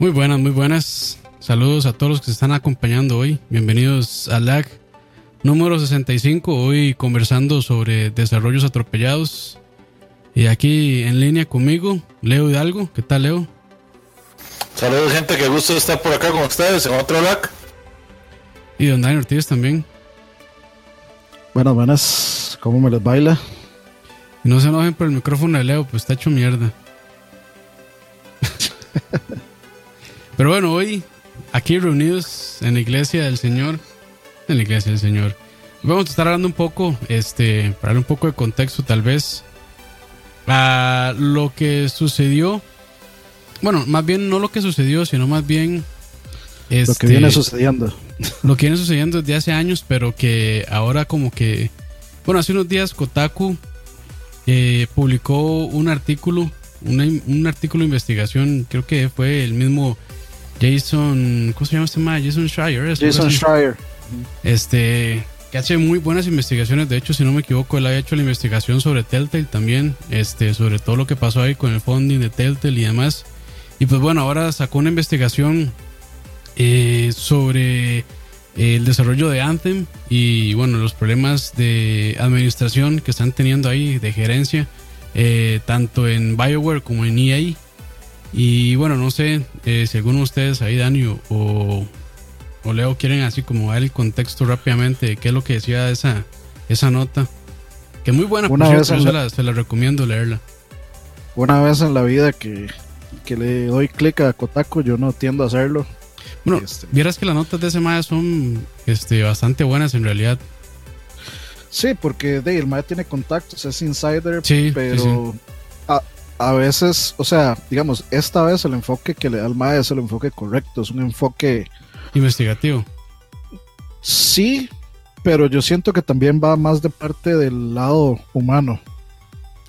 Muy buenas, muy buenas. Saludos a todos los que se están acompañando hoy. Bienvenidos a LAG número 65. Hoy conversando sobre desarrollos atropellados. Y aquí en línea conmigo, Leo Hidalgo. ¿Qué tal, Leo? Saludos, gente. Qué gusto estar por acá con ustedes en otro LAG. Y don Daniel Ortiz también. Buenas, buenas. ¿Cómo me les baila? Y no se enojen por el micrófono de Leo, pues está hecho mierda. Pero bueno, hoy aquí reunidos en la iglesia del Señor, en la iglesia del Señor, vamos a estar hablando un poco, este, para darle un poco de contexto tal vez, a lo que sucedió. Bueno, más bien no lo que sucedió, sino más bien... lo que viene este, sucediendo. Lo que viene sucediendo desde hace años, pero que ahora como que... Bueno, hace unos días Kotaku eh, publicó un artículo, una- un artículo de investigación, creo que fue el mismo Jason, ¿cómo se llama este man? Jason Schreier. Jason. Schreier. Este, que hace muy buenas investigaciones. De hecho, si no me equivoco, él había hecho la investigación sobre Telltale también, este, sobre todo lo que pasó ahí con el funding de Telltale y demás. Y pues bueno, ahora sacó una investigación eh, sobre el desarrollo de Anthem y bueno, los problemas de administración que están teniendo ahí, de gerencia, eh, tanto en BioWare como en EA. Y bueno, no sé eh, si alguno de ustedes ahí, Dani o- o, Leo, quieren así como dar el contexto rápidamente de qué es lo que decía esa, esa nota. Que muy buena, por Una cierto, vez yo se la- se la recomiendo leerla. Una vez en la vida que, que le doy clic a Kotaku, yo no tiendo a hacerlo. Bueno, Este. vieras que las notas de ese mae son este, bastante buenas en realidad. Sí, porque de, el MAE tiene contactos, es insider, Sí, sí, pero A, veces, o sea, digamos, esta vez el enfoque que le da el MAE es el enfoque correcto, es un enfoque Investigativo. sí, pero yo siento que también va más de parte del lado humano.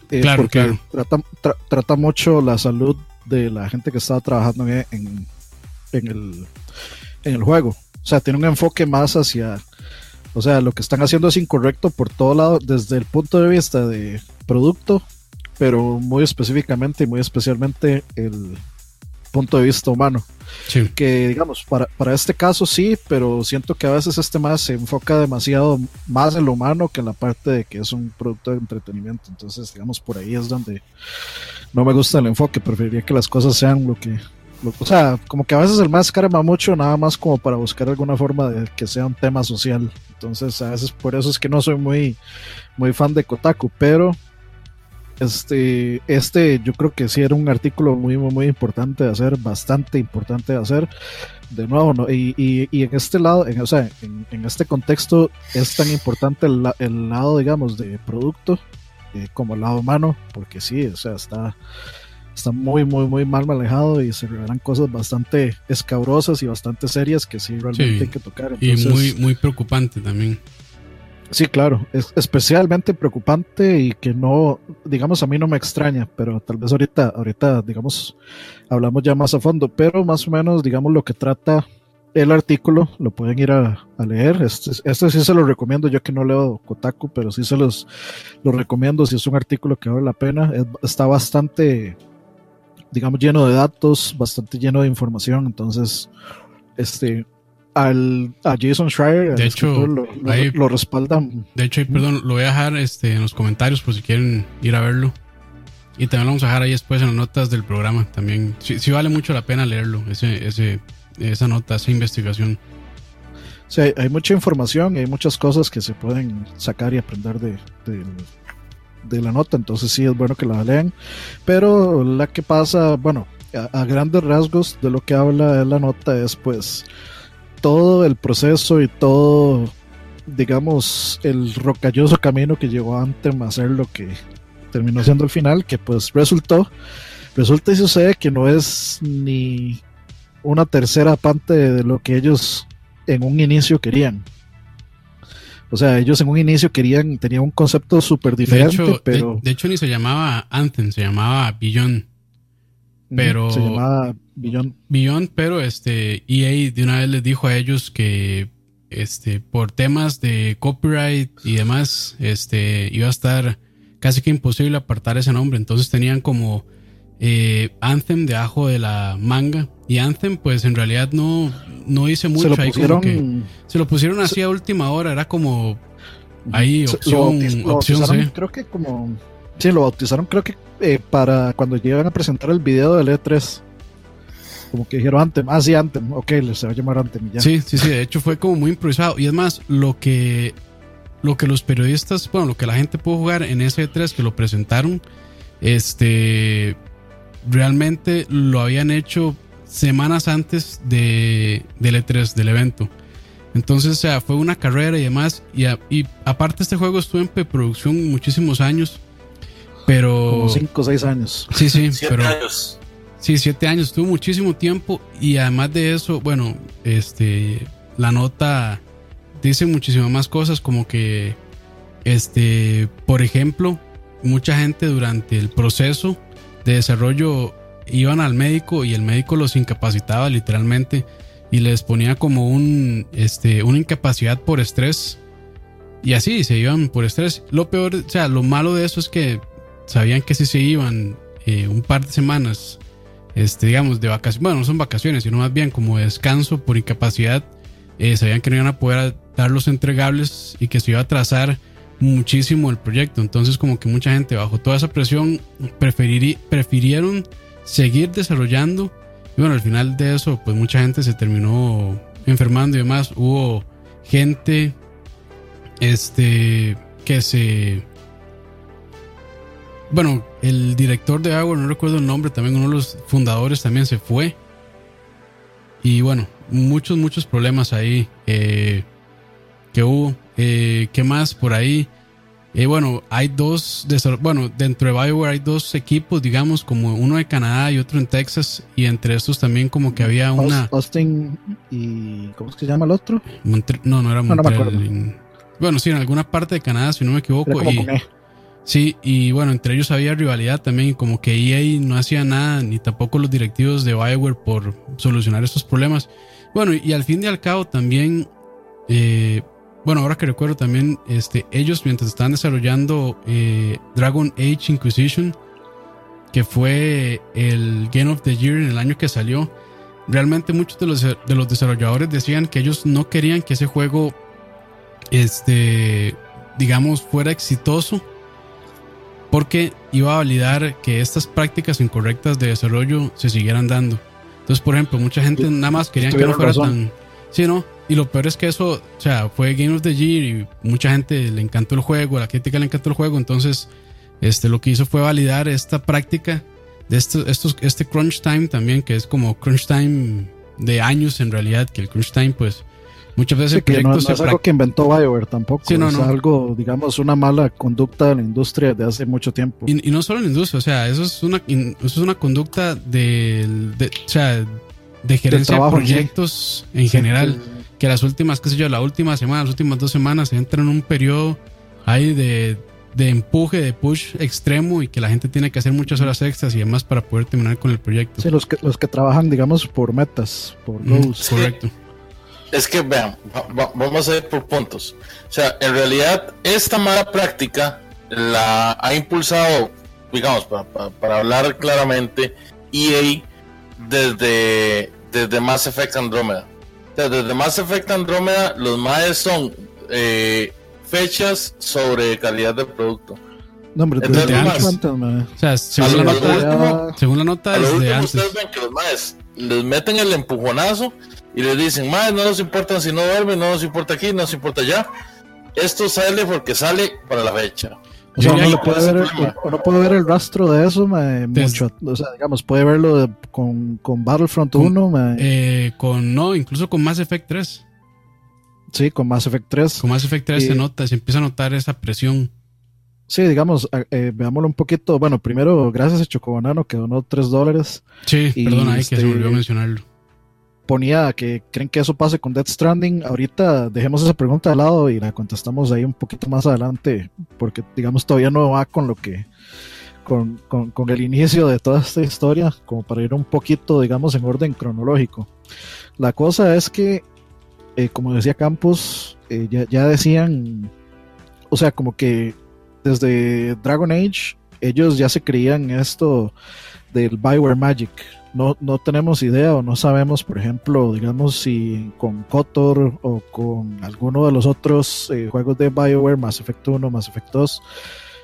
Eh, Claro, porque claro. Trata, tra- trata mucho la salud de la gente que está trabajando en, en, en el, en el juego. O sea, tiene un enfoque más hacia, o sea, lo que están haciendo es incorrecto por todo lado, desde el punto de vista de producto, pero muy específicamente y muy especialmente el punto de vista humano Sí. que digamos, para, para este caso sí, pero siento que a veces este más se enfoca demasiado más en lo humano que en la parte de que es un producto de entretenimiento. Entonces, digamos, por ahí es donde no me gusta el enfoque, preferiría que las cosas sean lo que... lo- o sea, como que a veces el más carga mucho, nada más como para buscar alguna forma de que sea un tema social. Entonces, a veces por eso es que no soy muy, muy fan de Kotaku, pero este, este yo creo que sí era un artículo muy, muy, muy importante de hacer, bastante importante de hacer. De nuevo, ¿no? y, y, y en este lado, en, o sea, en, en este contexto es tan importante el, el lado, digamos, de producto eh, como el lado humano, porque sí, o sea, está, está muy, muy, muy mal manejado y se revelan cosas bastante escabrosas y bastante serias que sí realmente Sí. hay que tocar. Y Entonces, muy, muy preocupante también. Sí, claro, es especialmente preocupante y que no, digamos, a mí no me extraña, pero tal vez ahorita, ahorita, digamos, hablamos ya más a fondo, pero más o menos, digamos, lo que trata el artículo, lo pueden ir a, leer, este, este sí se lo recomiendo, yo que no leo Kotaku, pero sí se los, los recomiendo, si es un artículo que vale la pena, es- está bastante, digamos, lleno de datos, bastante lleno de información, entonces, este, al, a Jason Schreier, De hecho, lo, lo- ahí- lo respaldan De hecho, perdón, lo voy a dejar este, en los comentarios por si quieren ir a verlo. Y también lo vamos a dejar ahí después en las notas del programa. También, sí, sí vale mucho la pena leerlo, ese, ese, esa nota, esa investigación. Sí, hay, hay mucha información y hay muchas cosas que se pueden sacar y aprender de, de, de la nota, entonces sí es bueno que la lean. Pero la que pasa, bueno, a, a grandes rasgos de lo que habla la nota es pues todo el proceso y todo, digamos, el rocalloso camino que llevó a Anthem a hacer lo que terminó siendo el final, que pues resultó, resulta y sucede que no es ni una tercera parte de lo que ellos en un inicio querían. O sea, ellos en un inicio querían, tenían un concepto súper De diferente, hecho, de- pero de, hecho, ni se llamaba Anthem, se llamaba Beyond. pero- se llamaba Beyond, pero este EA de una vez les dijo a ellos que este por temas de copyright y demás, este iba a estar casi que imposible apartar ese nombre, entonces tenían como eh, Anthem debajo de la manga. Y Anthem, pues en realidad no, no hice mucho. Se lo ahí como que- pusieron, se lo pusieron así a última hora. Era como ahí opción, lo bautiz- lo opción bautizaron, creo que como sí lo bautizaron creo que eh, para cuando llegan a presentar el video del E3 como que dijeron Anthem, ah sí Anthem, ok, se va a llamar ya. Sí, sí, sí. De hecho fue como muy improvisado. Y es más, lo que, lo que los periodistas, bueno, lo que la gente pudo jugar en ese 3 que lo presentaron, este, realmente lo habían hecho semanas antes de, del E3, del evento. Entonces, o sea, fue una carrera y demás. Y, a- y aparte este juego estuvo en preproducción muchísimos años. Pero... como 5 o 6 años. Sí, sí, pero... años. Sí, siete años, estuvo muchísimo tiempo y además de eso, bueno, este, la nota dice muchísimas más cosas como que, este, por ejemplo, mucha gente durante el proceso de desarrollo iban al médico y el médico los incapacitaba literalmente y les ponía como un, este, una incapacidad por estrés y así se iban por estrés. Lo peor, o sea, lo malo de eso es que sabían que si se iban eh, un par de semanas este, digamos, de vacaciones, bueno, no son vacaciones, sino más bien como descanso por incapacidad, eh, sabían que no iban a poder dar los entregables y que se iba a atrasar muchísimo el proyecto. Entonces, como que mucha gente bajo toda esa presión prefirieron seguir desarrollando. Y bueno, al final de eso, pues mucha gente se terminó enfermando y demás. Hubo gente este, que se bueno, el director de Agua, no recuerdo el nombre, también uno de los fundadores también se fue. Y bueno, muchos, muchos problemas ahí eh, que hubo. Eh, ¿Qué más por ahí? Eh, bueno, hay dos, bueno, dentro de Bioware hay dos equipos, digamos, como uno de Canadá y otro en Texas. Y entre estos también como que había una... Austin y ¿cómo es que se llama el otro? Montre- no, no era No, no me Montreal. acuerdo. en- bueno, sí, en alguna parte de Canadá, si no me equivoco. Era como y- con E. Sí, y bueno, entre ellos había rivalidad también, como que EA no hacía nada, ni tampoco los directivos de Bioware por solucionar estos problemas. Bueno, y al fin y al cabo también, eh, bueno, ahora que recuerdo también, este, ellos mientras estaban desarrollando eh, Dragon Age Inquisition, que fue el Game of the Year en el año que salió, realmente muchos de los, de los desarrolladores decían que ellos no querían que ese juego, este, digamos, fuera exitoso porque iba a validar que estas prácticas incorrectas de desarrollo se siguieran dando. Entonces, por ejemplo, mucha gente nada más querían que no fuera razón. tan... Sí, ¿no? Y lo peor es que eso, o sea, fue Game of the Year y mucha gente le encantó el juego, a la crítica le encantó el juego, entonces este, lo que hizo fue validar esta práctica de estos, estos, este crunch time también, que es como crunch time de años en realidad, que el crunch time pues muchas veces Sí, el que no, no es algo que inventó BioWare tampoco. Sí, no, es algo, digamos, una mala conducta de la industria de hace mucho tiempo. Y, y no solo en la industria, o sea, eso es una, eso es una conducta de, o sea, de gerencia de proyectos en general. Que las últimas, qué sé yo, la última semana, las últimas dos semanas se entra en un periodo ahí de, de empuje, de push extremo y que la gente tiene que hacer muchas horas extras y demás para poder terminar con el proyecto. Sí, los que, los que trabajan, digamos, por metas, por goals. correcto. Es que vean, va- va- vamos a ir por puntos. O sea, en realidad, esta mala práctica la ha impulsado, digamos, pa- pa- para hablar claramente, EA desde, desde Mass Effect Andromeda. O sea, desde Mass Effect Andromeda, los MAES son eh, fechas sobre calidad del producto. No, hombre, Entonces, desde antes. mae. O sea, según la nota, último- según la nota desde antes. ustedes ven que los MAES les meten el empujonazo y les dicen, más no nos importa si no duermen, no nos importa aquí, no nos importa allá. Esto sale porque sale para la fecha. O sea, Yo uno, que puede ver, uno puede ver el rastro de eso, mae, Des- mucho. O sea, digamos, puede verlo de- con, con Battlefront Con- 1, mae. Eh, con, no, incluso con Mass Effect 3. sí, con Mass Effect 3. Con Mass Effect 3 Y- se nota, se empieza a notar esa presión. Sí, digamos, a- eh, veámoslo un poquito. Bueno, primero, gracias a Chocobanano que donó 3 dólares. Sí, Y perdona, ahí que se este- me olvidó mencionarlo. Ponía que creen que eso pase con Death Stranding. Ahorita dejemos esa pregunta de lado y la contestamos ahí un poquito más adelante, porque digamos todavía no va con lo que, con, con- con el inicio de toda esta historia, como para ir un poquito, digamos, en orden cronológico. La cosa es que, eh, como decía Campos, eh, ya, ya decían, o sea, como que desde Dragon Age ellos ya se creían esto del Bioware Magic. No, no tenemos idea o no sabemos, por ejemplo, digamos, si con Kotor o con alguno de los otros eh, juegos de Bioware, Mass Effect 1, Mass Effect 2,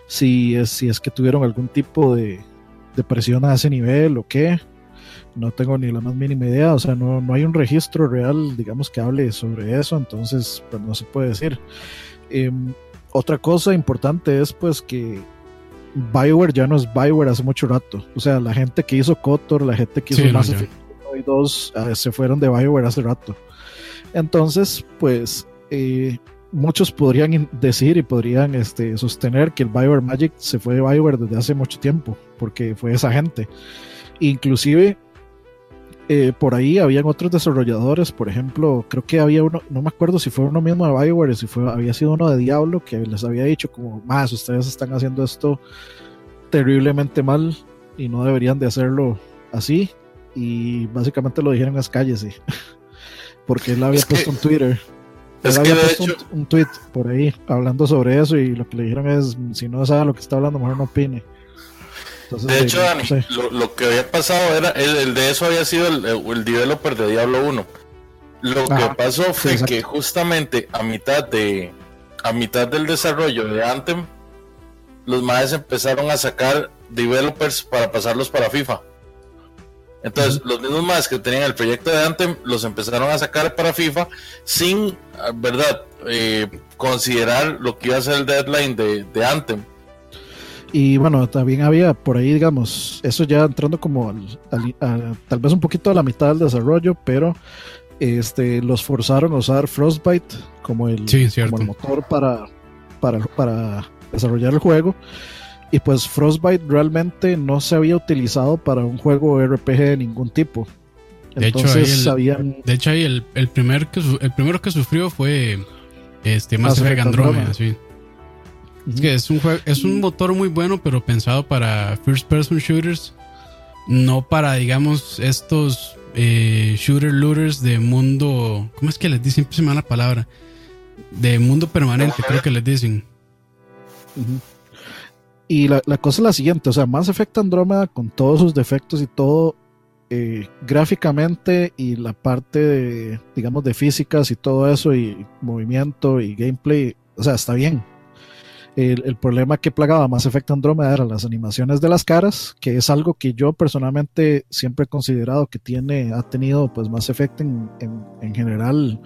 si es, si es que tuvieron algún tipo de, de presión a ese nivel o qué. No tengo ni la más mínima idea, o sea, no, no hay un registro real, digamos, que hable sobre eso, entonces, pues no se puede decir. Em, otra cosa importante es pues que Bioware ya no es Bioware hace mucho rato. O sea, la gente que hizo Kotor, la gente que hizo Sí, Mass ya. Effect 1 y 2 eh, se fueron de Bioware hace rato. Entonces, pues eh, muchos podrían decir y podrían este, sostener que el Bioware Magic se fue de Bioware desde hace mucho tiempo, porque fue esa gente. Inclusive eh, por ahí habían otros desarrolladores, por ejemplo, creo que había uno, no me acuerdo si fue uno mismo de Bioware, si fue, había sido uno de Diablo, que les había dicho como, más, ustedes están haciendo esto terriblemente mal y no deberían de hacerlo así. Y básicamente lo dijeron las calles, sí. Porque él había Es que- puesto un Twitter. Él había puesto hecho, un, un tweet por ahí hablando sobre eso y lo que le dijeron es, si no sabe lo que está hablando, mejor no opine. Entonces, de hecho, no Dani, lo, lo que había pasado era, el, el de eso había sido el, el developer de Diablo 1. Lo Ajá, que pasó fue que justamente a mitad de a mitad del desarrollo de Anthem, los maes empezaron a sacar developers para pasarlos para FIFA. Entonces, los mismos maes que tenían el proyecto de Anthem los empezaron a sacar para FIFA sin, ah, ¿verdad?, Eh, considerar lo que iba a ser el deadline de, de Anthem. Y bueno, también había por ahí, digamos, eso ya entrando como al- al- a- tal vez un poquito a la mitad del desarrollo, pero este los forzaron a usar Frostbite como el, Sí, como el motor para, para, para desarrollar el juego. Y pues Frostbite realmente no se había utilizado para un juego RPG de ningún tipo. De hecho, Entonces ahí el- habían De hecho, ahí el, el, primer que su- el primero que sufrió fue este Mass Effect Effect Andromeda, Andromeda. sí. Es que es un juego, es un motor muy bueno, pero pensado para first person shooters, no para, digamos, estos eh, shooter looters de mundo. ¿Cómo es que les dicen? Siempre se me da la palabra. De mundo permanente, creo que les dicen. Y la, la cosa es la siguiente, o sea, Mass Effect Andromeda con todos sus defectos y todo, eh, gráficamente y la parte, de, digamos, de físicas y todo eso, y movimiento y gameplay, o sea, está bien. El, problema que plagaba Mass Effect Andromeda eran las animaciones de las caras, que es algo que yo personalmente siempre he considerado que tiene, ha tenido pues Mass Effect en, en, en general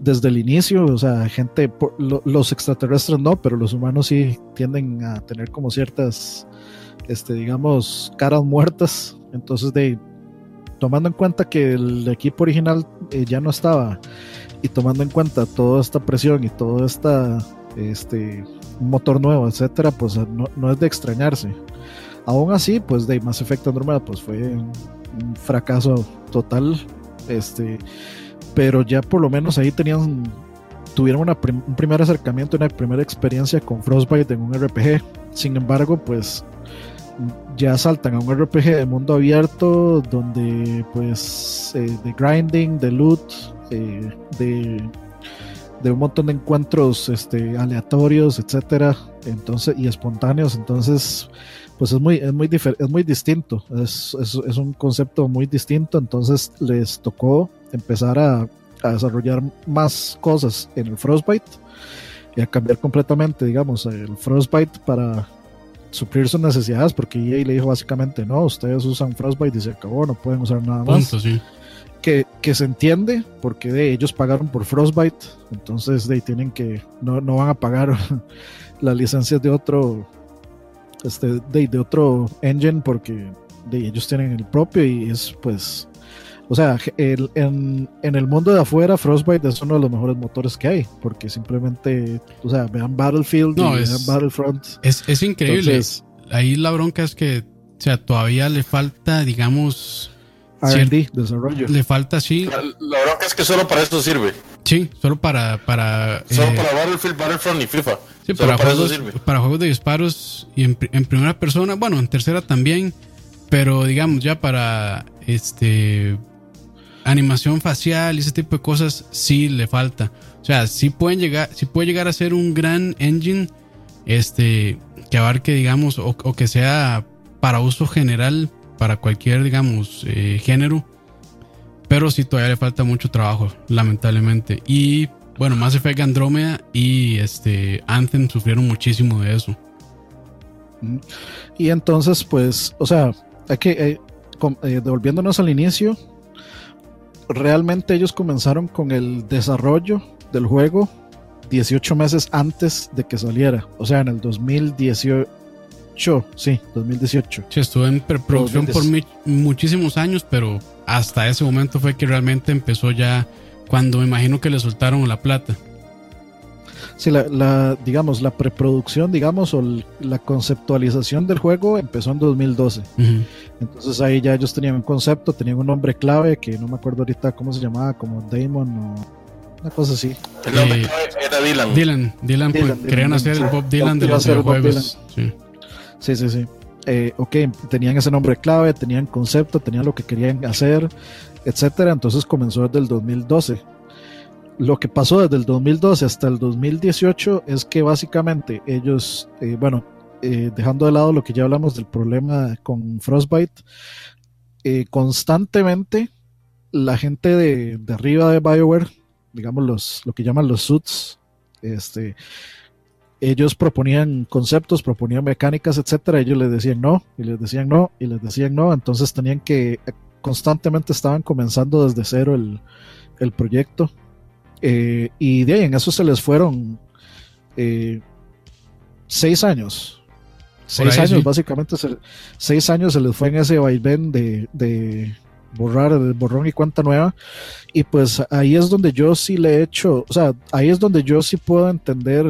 desde el inicio, o sea, gente, los extraterrestres no, pero los humanos sí tienden a tener como ciertas, este, digamos, caras muertas. Entonces, de tomando en cuenta que el equipo original eh, ya no estaba y tomando en cuenta toda esta presión y todo esta, este, motor nuevo, etcétera, pues no, no es de extrañarse. Aún así, pues de Mass Effect Andromeda, pues fue un, fracaso total, este pero ya por lo menos ahí tenían tuvieron una un primer acercamiento, una primera experiencia con Frostbite en un RPG. Sin embargo, pues ya saltan a un RPG de mundo abierto donde pues eh, de grinding, de loot, eh, de, de un montón de encuentros este, aleatorios, etcétera, entonces y espontáneos, entonces pues es muy es muy es muy distinto, es, es, es un concepto muy distinto, entonces les tocó empezar a, a desarrollar más cosas en el Frostbite y a cambiar completamente, digamos, el Frostbite para suplir sus necesidades, porque EA le dijo básicamente, no, ustedes usan Frostbite y se acabó, no pueden usar nada más. Que, que se entiende, porque de ellos pagaron por Frostbite, entonces de tienen que, no, no van a pagar las licencias de otro, este, de, de otro engine, porque de ellos tienen el propio y es pues o sea, el, en, en, el mundo de afuera, Frostbite es uno de los mejores motores que hay, porque simplemente, o sea, vean Battlefield no, y es, vean Battlefront. Es, es increíble. Entonces, Ahí la bronca es que, o sea, todavía le falta, digamos. RD, desarrollo. Le falta, sí. La, la, bronca es que solo para esto sirve. Sí, solo para. para solo eh, para Battlefield, Battlefront y FIFA. Sí, para, para, juegos, para juegos de disparos y en, en primera persona, bueno, en tercera también, pero digamos ya para este animación facial y ese tipo de cosas sí le falta. O sea, sí pueden llegar, sí puede llegar a ser un gran engine este que abarque, digamos, o, o, que sea para uso general para cualquier, digamos, eh, género. Pero sí, todavía le falta mucho trabajo, lamentablemente. Y bueno, Mass Effect Andromeda y este Anthem sufrieron muchísimo de eso. Y entonces, pues, o sea, hay que, eh, eh, devolviéndonos al inicio, realmente ellos comenzaron con el desarrollo del juego 18 meses antes de que saliera, o sea, en el 2018, sí, 2018. Sí, estuvo en preproducción por muchísimos años, pero hasta ese momento fue que realmente empezó ya cuando me imagino que le soltaron la plata. Sí, la, digamos, la preproducción, digamos, o la conceptualización del juego empezó en 2012. Entonces ahí ya ellos tenían un concepto, tenían un nombre clave que no me acuerdo ahorita cómo se llamaba, como Damon o una cosa así. El nombre eh, era Dylan. Dylan, Dylan, pues, querían hacer el Bob Dylan de los videojuegos. Sí, sí, sí. sí. Eh, ok, tenían ese nombre clave, tenían concepto, tenían lo que querían hacer, etcétera. Entonces comenzó desde el 2012 lo que pasó desde el 2012 hasta el 2018 es que básicamente ellos, eh, bueno, eh, dejando de lado lo que ya hablamos del problema con Frostbite, eh, constantemente la gente de, arriba de BioWare, digamos los, lo que llaman los suits, este, ellos proponían conceptos, proponían mecánicas, etcétera, ellos les decían no, y les decían no, y les decían no, entonces tenían que constantemente estaban comenzando desde cero el, el proyecto eh, y de ahí en eso se les fueron eh, seis años. Seis años, básicamente, seis años se les fue en ese vaivén de, de borrar, de borrón y cuenta nueva. Y pues ahí es donde yo sí le he hecho, o sea, ahí es donde yo sí puedo entender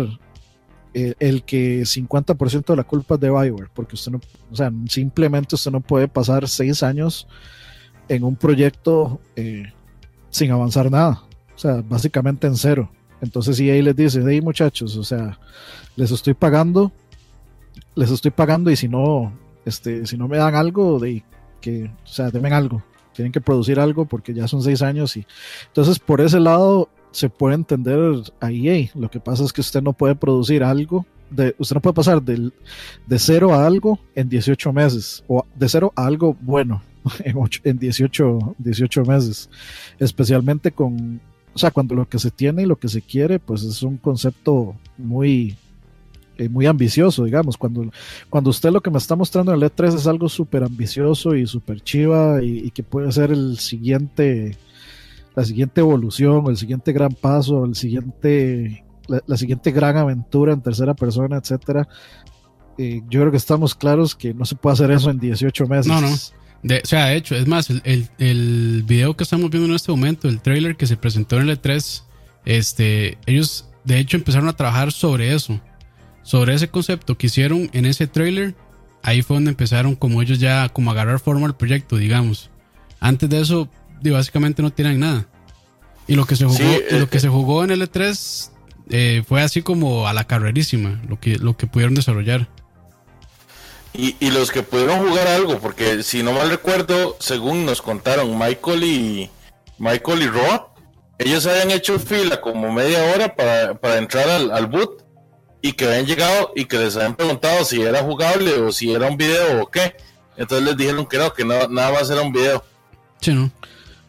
eh, el, que 50% de la culpa es de Bioware, porque usted no, o sea, simplemente usted no puede pasar seis años en un proyecto sin avanzar nada. O sea, básicamente en cero. Entonces si ahí les dice, hey muchachos, o sea, les estoy pagando, les estoy pagando y si no, este, si no me dan algo, de que, o sea, denme algo, tienen que producir algo porque ya son seis años y entonces por ese lado se puede entender ahí, lo que pasa es que usted no puede producir algo, usted no puede pasar de cero a algo en 18 meses o de cero a algo bueno en, en 18, 18 meses, especialmente con o sea, cuando lo que se tiene y lo que se quiere, pues es un concepto muy, eh, muy ambicioso, digamos. Cuando, cuando usted lo que me está mostrando en el E3 es algo súper ambicioso y súper chiva y, que puede ser el siguiente, la siguiente evolución, el siguiente gran paso, el siguiente, la, siguiente gran aventura en tercera persona, etcétera. Eh, yo creo que estamos claros que no se puede hacer eso en 18 meses. No, no. O sea, de hecho, es más, el, el, video que estamos viendo en este momento, el trailer que se presentó en el E3, este, ellos de hecho empezaron a trabajar sobre eso, sobre ese concepto que hicieron en ese trailer. Ahí fue donde empezaron como ellos ya como agarrar forma al proyecto, digamos. Antes de eso, básicamente no tienen nada. Y lo que se jugó, lo que se jugó en el E3 eh, fue así como a la carrerísima, lo que, lo que pudieron desarrollar. Y, los que pudieron jugar algo, porque si no mal recuerdo, según nos contaron Michael y Michael y Rob, ellos habían hecho fila como media hora para, entrar al, boot y que habían llegado y que les habían preguntado si era jugable o si era un video o qué. Entonces les dijeron que no, que no, nada más era un video. Sí, ¿no?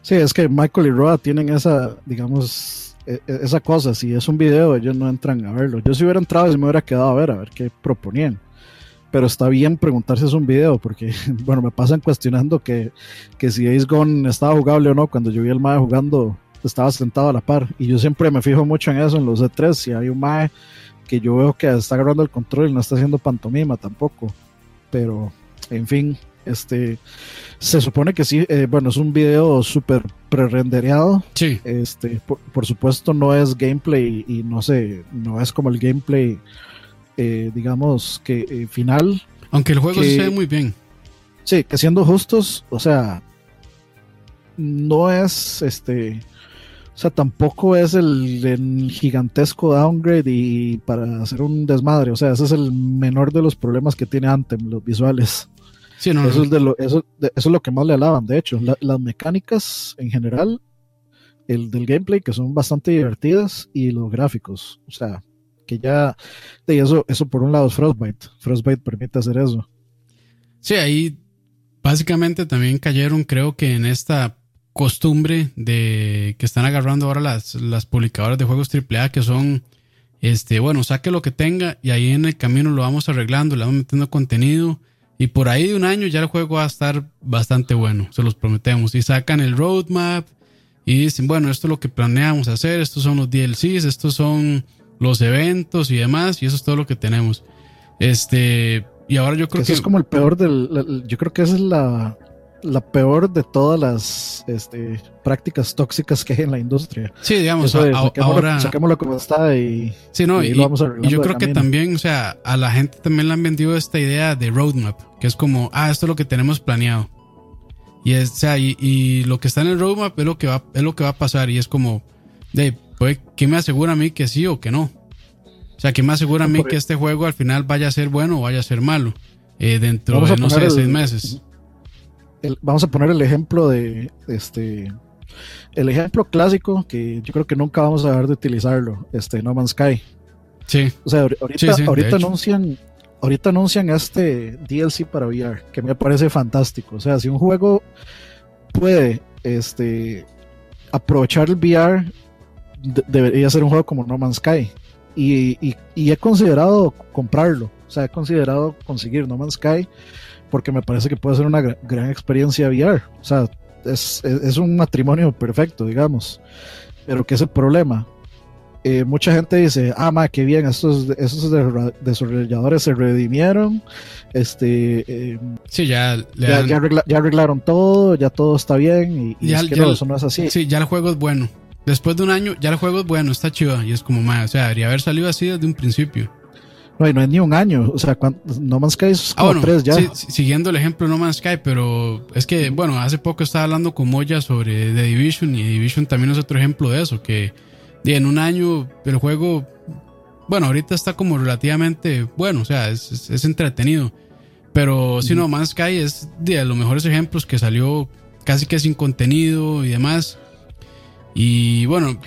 Sí, es que Michael y Roa tienen esa, digamos, e, e, esa cosa. Si es un video, ellos no entran a verlo. Yo si hubiera entrado, y me hubiera quedado a ver, a ver qué proponían pero está bien preguntarse si es un video, porque, bueno, me pasan cuestionando que, que si Ace Gone estaba jugable o no. Cuando yo vi al MAE jugando, estaba sentado a la par. Y yo siempre me fijo mucho en eso, en los E3. Si hay un MAE que yo veo que está agarrando el control y no está haciendo pantomima tampoco. Pero, en fin, este se supone que sí, eh, bueno, es un video súper pre-rendereado. Sí. Este, por, supuesto, no es gameplay y no sé, no es como el gameplay eh, digamos, que eh, final. Aunque el juego se ve muy bien. Sí, que siendo justos, o sea, no es este. O sea, tampoco es el, gigantesco downgrade y para hacer un desmadre. O sea, ese es el menor de los problemas que tiene Anthem, los visuales. Sí, no, eso, Es lo, eso, es lo que más le alaban. De hecho, las mecánicas en general, el del gameplay, que son bastante divertidas, y los gráficos. O sea, que ya, de eso, eso por un lado es Frostbite. Frostbite permite hacer eso. Sí, ahí básicamente también cayeron, creo que en esta costumbre de que están agarrando ahora las, las publicadoras de juegos AAA que son, este, bueno, saque lo que tenga y ahí en el camino lo vamos arreglando, le vamos metiendo contenido y por ahí de un año ya el juego va a estar bastante bueno, se los prometemos. Y sacan el roadmap y dicen, bueno, esto es lo que planeamos hacer, estos son los DLCs, estos son los eventos y demás, y eso es todo lo que tenemos. Este, y ahora yo creo que... es como el peor del... Yo creo que esa es la, la peor de todas las este, prácticas tóxicas que hay en la industria. Sí, digamos, ahora saquémoslo como está y, sí, no, y, yo creo que también, o sea, a la gente también le han vendido esta idea de roadmap, que es como, ah, esto es lo que tenemos planeado. Y, es, o sea, y, lo que está en el roadmap es lo que va, es lo que va a pasar y es como, de, pues, ¿qué me asegura a mí que sí o que no? O sea, ¿qué me asegura a mí que este juego al final vaya a ser bueno o vaya a ser malo? Eh, dentro de, no sé, seis meses vamos a poner el ejemplo de este el ejemplo clásico que yo creo que nunca vamos a dejar de utilizarlo, este No Man's Sky. Sí. O sea, ahorita, ahorita anuncian ahorita anuncian este DLC para VR, que me parece fantástico. O sea, si un juego puede este aprovechar el VR, debería ser un juego como No Man's Sky. Y, y he considerado comprarlo. O sea, he considerado conseguir No Man's Sky porque me parece que puede ser una gran experiencia VR. O sea, es, un matrimonio perfecto, digamos. Pero ¿qué es el problema? Eh, mucha gente dice, ah, ma, qué bien, estos, estos desarrolladores se redimieron, este, eh, sí, ya, ya, arreglaron todo, ya todo está bien, y, es que no, eso no es así. Sí, ya el juego es bueno. Después de un año, ya el juego es bueno, está chido, y es como, ma, o sea, debería haber salido así desde un principio. No, no es ni un año. O sea, No Man's Sky es ah, como tres ya. siguiendo el ejemplo de No Man's Sky, pero es que, bueno, hace poco estaba hablando con Moya sobre The Division y The Division también es otro ejemplo de eso, que en un año el juego, bueno, ahorita está como relativamente bueno, o sea, es, entretenido. Pero si No Man's Sky es de los mejores ejemplos que salió casi que sin contenido y demás. Y bueno,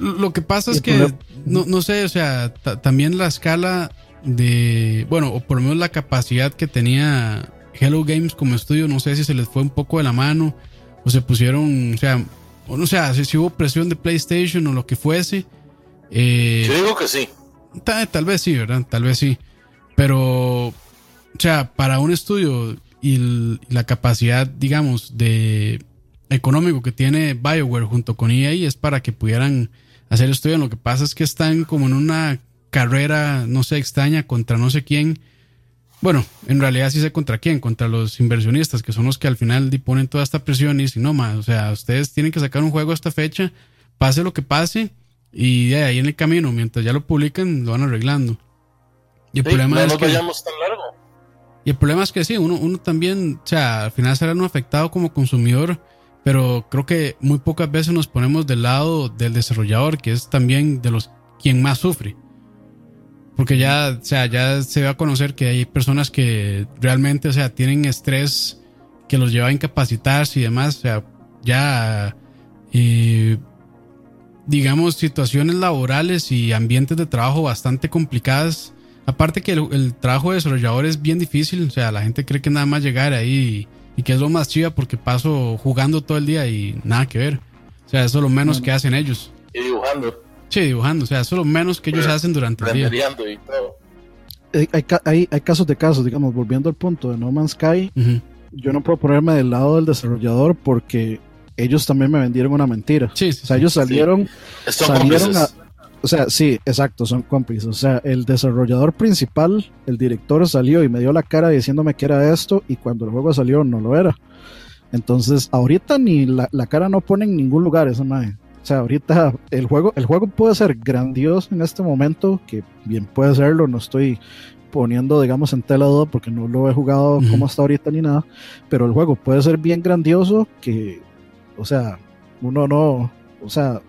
lo que pasa es que, no, no sé, o sea, también la escala de, bueno, o por lo menos la capacidad que tenía Hello Games como estudio, no sé si se les fue un poco de la mano o se pusieron, o sea, o no sé, si, hubo presión de PlayStation o lo que fuese. Eh, Yo digo que sí. Tal, vez sí, ¿verdad? Tal vez sí. Pero, o sea, para un estudio y la capacidad, digamos, de económico que tiene BioWare junto con EA es para que pudieran hacer estudio. Lo que pasa es que están como en una carrera, no sé, extraña contra no sé quién. Bueno, en realidad sí sé contra quién, contra los inversionistas, que son los que al final ponen toda esta presión y dicen, no más, o sea, ustedes tienen que sacar un juego a esta fecha, pase lo que pase, y de ahí en el camino, mientras ya lo publican, lo van arreglando. Y el problema es que, Y el problema es que sí, uno, uno también, o sea, al final será un afectado como consumidor pero creo que muy pocas veces nos ponemos del lado del desarrollador, que es también de los quien más sufre. Porque ya, o sea, ya se va a conocer que hay personas que realmente, o sea, tienen estrés que los lleva a incapacitarse y demás, o sea, ya, digamos, situaciones laborales y ambientes de trabajo bastante complicadas. Aparte que el, el, trabajo de desarrollador es bien difícil, o sea, la gente cree que nada más llegar ahí y que es lo más chiva porque paso jugando todo el día y nada que ver. O sea, eso es lo menos que hacen ellos. Y dibujando. Sí, dibujando. O sea, eso es lo menos que ellos hacen durante el día. Y todo. Hay, hay, hay, casos de casos, digamos, volviendo al punto de No Man's Sky, yo no puedo ponerme del lado del desarrollador porque ellos también me vendieron una mentira. Sí, o sea, ellos salieron, salieron a, o sea, sí, exacto, son cómplices. O sea, el desarrollador principal, el director salió y me dio la cara diciéndome que era esto y cuando el juego salió no lo era. Entonces, ahorita ni la, cara no pone en ningún lugar esa madre. O sea, ahorita el juego, el juego puede ser grandioso en este momento, que bien puede serlo, no estoy poniendo, digamos, en tela duda porque no lo he jugado como hasta ahorita ni nada, pero el juego puede ser bien grandioso que, o sea, uno no, o sea,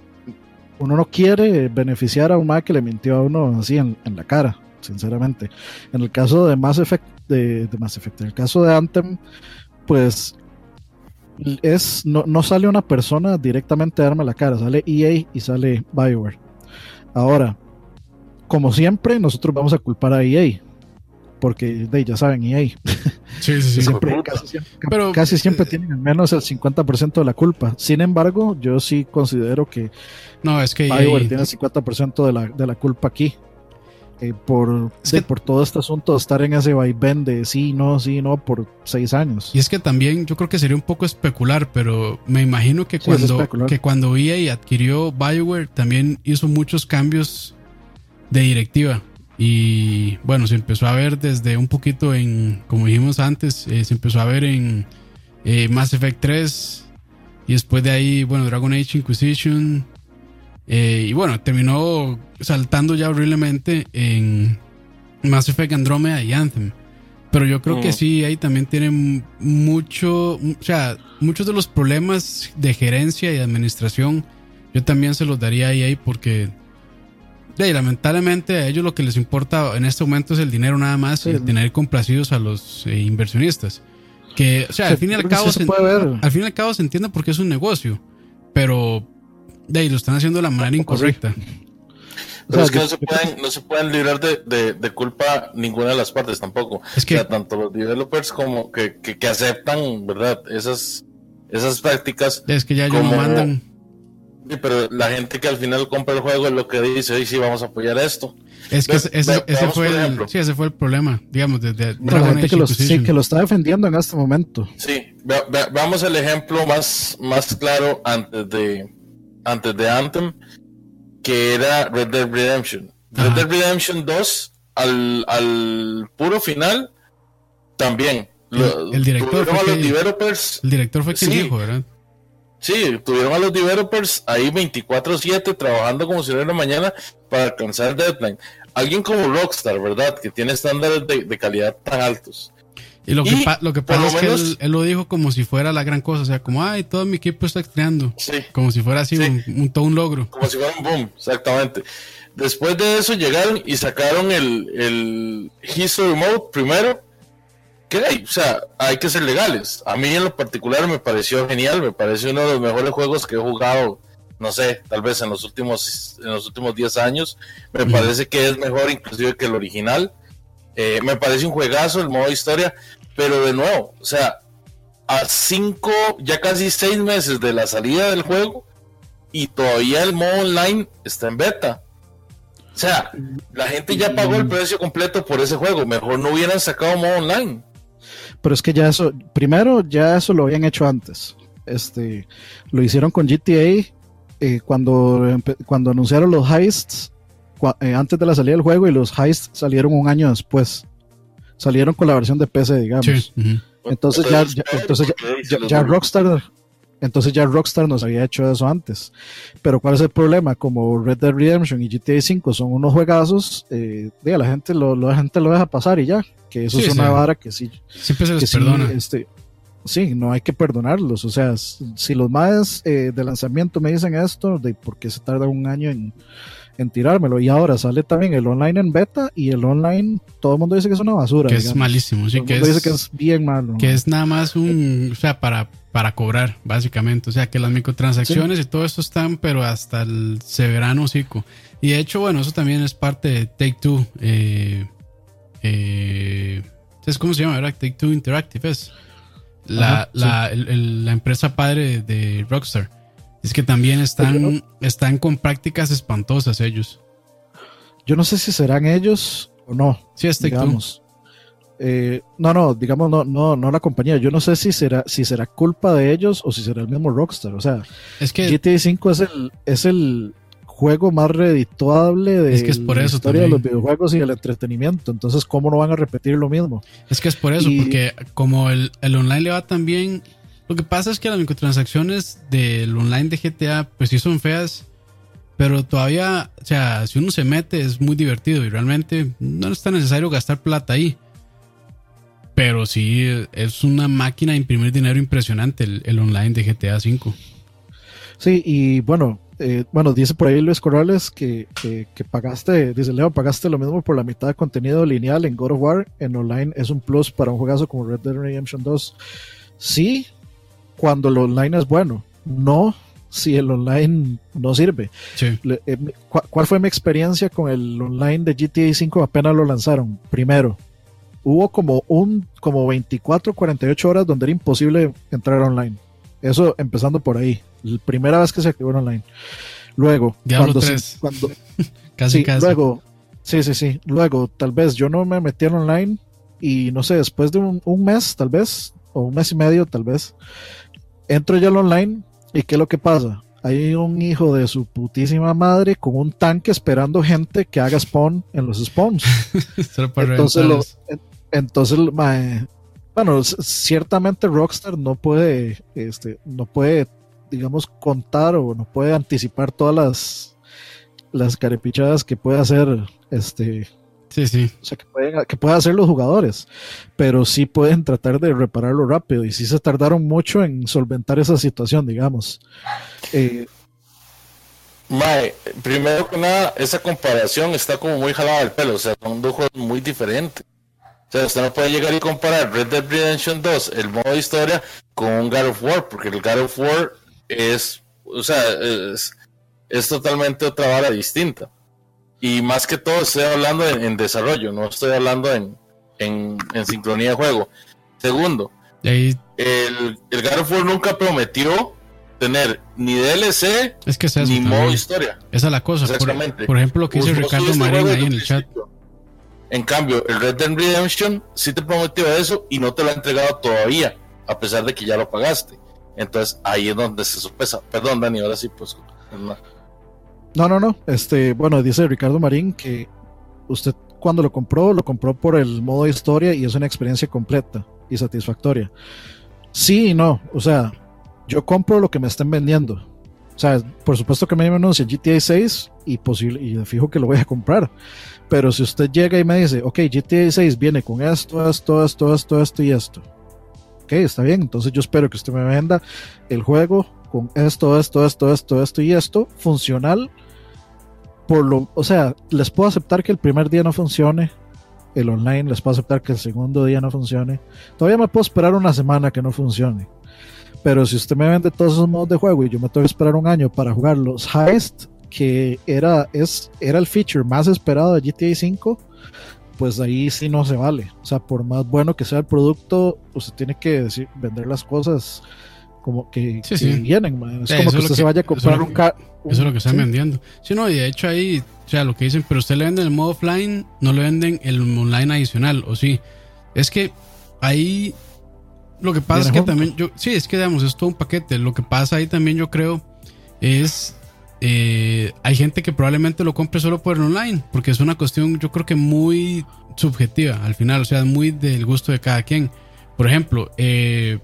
uno no quiere beneficiar a un mal que le mintió a uno así en, la cara, sinceramente. En el caso de Mass Effect, de, Mass Effect, en el caso de Anthem, pues es no, no, sale una persona directamente a darme la cara, sale EA y sale Bioware. Ahora, como siempre, nosotros vamos a culpar a EA, porque de, ya saben EA. Sí, sí, sí. Siempre, casi, siempre, Pero, casi siempre eh, tienen al menos el 50% de la culpa. Sin embargo, yo sí considero que no, es que Bioware tiene el 50% de la, de la culpa aquí. Eh, por, por todo este asunto de estar en ese vaivén de sí, no, sí, no, por seis años. Y es que también yo creo que sería un poco especular, pero me imagino que cuando, que cuando EA adquirió Bioware también hizo muchos cambios de directiva. Y bueno, se empezó a ver desde un poquito en, como dijimos antes, eh, se empezó a ver en eh, Mass Effect 3 y después de ahí, bueno, Dragon Age Inquisition. Eh, y bueno, terminó saltando ya horriblemente en Mass Effect Andromeda y Anthem. Pero yo creo que sí, ahí también tienen mucho, o sea, muchos de los problemas de gerencia y administración, yo también se los daría ahí porque y lamentablemente a ellos lo que les importa en este momento es el dinero nada más y tener complacidos a los eh, inversionistas. Que, o sea, al fin y al cabo, se, al fin y al cabo se entiende porque es un negocio, pero de ahí lo están haciendo de la manera incorrecta. Pero es que no se pueden, no se pueden librar de, de, culpa ninguna de las partes tampoco. Es que, o sea, tanto los developers como que, que, aceptan, ¿verdad? Esas, esas prácticas. Es que ya ellos no mandan. Sí, pero la gente que al final compra el juego es lo que dice, hoy sí, vamos a apoyar esto. Es que ese, fue el, sí, ese fue el problema, digamos, desde la gente que, lo, sí, que lo está defendiendo en este momento. Sí, veamos el ejemplo más, más claro antes de, antes de Anthem, que era Red Dead Redemption. Red Dead Redemption 2, al, al puro final, también. El, director fue los developers, el director fue quien dijo, ¿verdad? Sí, tuvieron a los developers ahí 24/7 trabajando como si fuera mañana para alcanzar el deadline. Alguien como Rockstar, ¿verdad? Que tiene estándares de, calidad tan altos. Y lo que, lo que pasa es que él, lo dijo como si fuera la gran cosa, o sea, como, ay, todo mi equipo está creando. Sí. Como si fuera así un, todo un logro. Como si fuera un boom, exactamente. Después de eso llegaron y sacaron el, el History Mode primero, que hay, o sea, hay que ser legales. A mí en lo particular me pareció genial, me pareció uno de los mejores juegos que he jugado, no sé, tal vez en los últimos en los últimos 10 años. Me parece que es mejor inclusive que el original. Eh, me parece un juegazo el modo historia, pero de nuevo, o sea, a cinco, ya casi seis meses de la salida del juego y todavía el modo online está en beta. O sea, la gente ya pagó el precio completo por ese juego. Mejor no hubieran sacado modo online. Pero es que ya eso, primero ya eso lo habían hecho antes. Este, lo hicieron con GTA eh, cuando, cuando anunciaron los heists eh, antes de la salida del juego y los heists salieron un año después. Salieron con la versión de PC, digamos. Entonces ya, entonces ya, Rockstar entonces ya Rockstar nos había hecho eso antes. Pero ¿cuál es el problema? Como Red Dead Redemption y GTA V son unos juegazos, eh, la gente lo, la gente lo deja pasar y ya que eso es una vara que sí. Siempre se les perdona. Sí, este, sí, no hay que perdonarlos. O sea, si los más eh, de lanzamiento me dicen esto, de por qué se tarda un año en, tirármelo. Y ahora sale también el online en beta y el online, todo el mundo dice que es una basura. Que es malísimo, sí, que es, dice que es bien malo. Que es nada más un, o sea, para, para cobrar, básicamente. O sea, que las microtransacciones y todo esto están, pero hasta el severano hocico. Y de hecho, bueno, eso también es parte de Take Two. Eh, eh, ¿Cómo se llama? ¿verdad? Take Two Interactive es la, la, la, empresa padre de Rockstar. Es que también están, están con prácticas espantosas ellos. Yo no sé si serán ellos o no. Sí, es Take Two. Eh, no, no, digamos, no, no, no la compañía. Yo no sé si será, si será culpa de ellos o si será el mismo Rockstar. O sea, es que GTA 5 es el, es el, juego más redituable de es que es por la eso historia de los videojuegos y el entretenimiento. Entonces, ¿cómo no van a repetir lo mismo? Es que es por eso, porque como el, online le va tan bien, lo que pasa es que las microtransacciones del online de GTA, pues sí son feas, pero todavía, o sea, si uno se mete es muy divertido y realmente no es tan necesario gastar plata ahí. Pero sí, es una máquina de imprimir dinero impresionante el, online de GTA V. Sí, y bueno, eh, bueno, dice por ahí Luis Corrales que, que, pagaste, dice Leo, pagaste lo mismo por la mitad de contenido lineal en God of War. En online es un plus para un juegazo como Red Dead Redemption 2. Sí, cuando el online es bueno. No si el online no sirve. Eh, ¿Cuál fue mi experiencia con el online de GTA V apenas lo lanzaron? Primero, hubo como un como 24, 48 horas donde era imposible entrar online. Eso empezando por ahí. La primera vez que se activó online. Luego, cuando, cuando casi, casi. Luego, sí, sí, sí. Luego, tal vez yo no me metí en online y no sé, después de un, un mes, tal vez, o un mes y medio, tal vez, entro yo al online y ¿qué es lo que pasa? Hay un hijo de su putísima madre con un tanque esperando gente que haga spawn en los spawns. entonces, entonces bueno, ciertamente Rockstar no puede, este, no puede, digamos, contar o no puede anticipar todas las, las carepichadas que puede hacer este Sí, sí. O sea, que pueden, que pueden hacer los jugadores, pero sí pueden tratar de repararlo rápido y sí se tardaron mucho en solventar esa situación, digamos. Eh, Mae, primero que nada, esa comparación está como muy jalada del pelo, o sea, son dos juegos muy diferentes. O sea, usted no puede llegar y comparar Red Dead Redemption 2, el modo de historia, con un God of War, porque el God of War es, o sea, es, es totalmente otra vara distinta. Y más que todo estoy hablando en, desarrollo, no estoy hablando en, en, sincronía de juego. Segundo, el, el God of War nunca prometió tener ni DLC es que ni modo historia. Esa es la cosa. Por, por, ejemplo, lo que dice Ricardo Marín ahí en el chat. En cambio, el Red Dead Redemption sí te prometió eso y no te lo ha entregado todavía, a pesar de que ya lo pagaste. Entonces ahí es donde se sopesa. Perdón, Dani, ahora sí, pues. No, no, no. Este, bueno, dice Ricardo Marín que usted cuando lo compró, lo compró por el modo historia y es una experiencia completa y satisfactoria. Sí y no. O sea, yo compro lo que me estén vendiendo. O sea, por supuesto que me anuncia GTA 6 y posible y fijo que lo voy a comprar. Pero si usted llega y me dice, ok, GTA 6 viene con esto, esto, esto, esto, esto y esto. Ok, está bien. Entonces yo espero que usted me venda el juego con esto, esto, esto, esto, esto y esto, funcional por lo, o sea, les puedo aceptar que el primer día no funcione, el online, les puedo aceptar que el segundo día no funcione. Todavía me puedo esperar una semana que no funcione. Pero si usted me vende todos esos modos de juego y yo me tengo que esperar un año para jugar los Heist, que era, es, era el feature más esperado de GTA V, pues ahí sí no se vale. O sea, por más bueno que sea el producto, usted tiene que decir, vender las cosas como que, vienen. Es como que usted se vaya a comprar un, carro eso es lo que están vendiendo. Sí, no, y de hecho ahí, o sea, lo que dicen, pero usted le vende el modo offline, no le venden el online adicional, o sí. Es que ahí lo que pasa es que también, yo, sí, es que digamos, es todo un paquete. Lo que pasa ahí también, yo creo, es. Eh, hay gente que probablemente lo compre solo por el online, porque es una cuestión, yo creo que muy subjetiva al final, o sea, muy del gusto de cada quien. Por ejemplo, eh,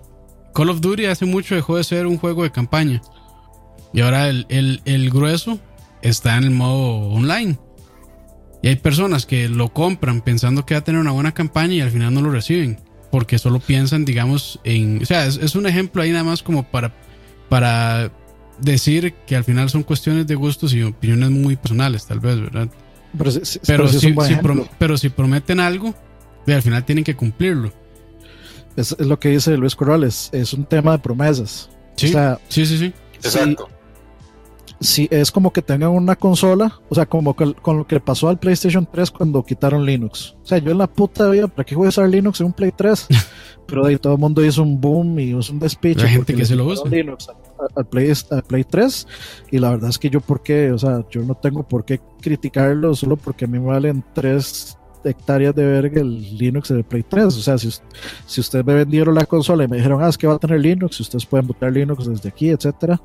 Call of Duty hace mucho dejó de ser un juego de campaña. Y ahora el, el, grueso está en el modo online. Y hay personas que lo compran pensando que va a tener una buena campaña y al final no lo reciben. Porque solo piensan, digamos, en... O sea, es, un ejemplo ahí nada más como para, para decir que al final son cuestiones de gustos y opiniones muy personales, tal vez, ¿verdad? Pero, si, pero si, prometen algo, al final tienen que cumplirlo. Es, lo que dice Luis Corrales, es un tema de promesas. Sí, sí, sí, sí. Exacto si es como que tengan una consola, o sea, como con lo que pasó al PlayStation 3 cuando quitaron Linux. O sea, yo en la puta vida, ¿para qué voy a usar Linux en un Play 3? Pero ahí todo el mundo hizo un boom y hizo un despiche. Hay gente que se lo usa. Linux al Play, Play 3 y la verdad es que yo por qué, o sea, yo no tengo por qué criticarlo solo porque a mí me valen 3 hectáreas de verga el Linux de Play 3. O sea, si, si ustedes me vendieron la consola y me dijeron, ah, es que va a tener Linux, ustedes pueden botar Linux desde aquí, etcétera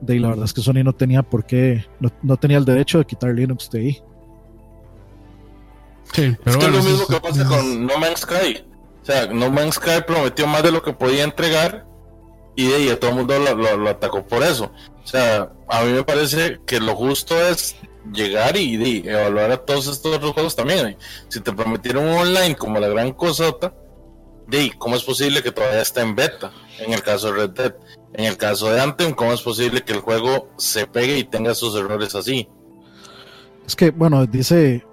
de la verdad es que Sony no tenía por qué, no, tenía el derecho de quitar Linux de ahí. Sí, pero es lo mismo que pasa con No Man's Sky. O sea, No Man's Sky prometió más de lo que podía entregar y de ahí todo el mundo lo, atacó por eso. O sea, a mí me parece que lo justo es llegar y, evaluar a todos estos otros juegos también. Si te prometieron online como la gran cosota, de ¿cómo es posible que todavía esté en beta? En el caso de Red Dead. En el caso de Anthem, ¿cómo es posible que el juego se pegue y tenga sus errores así? Es que, bueno, dice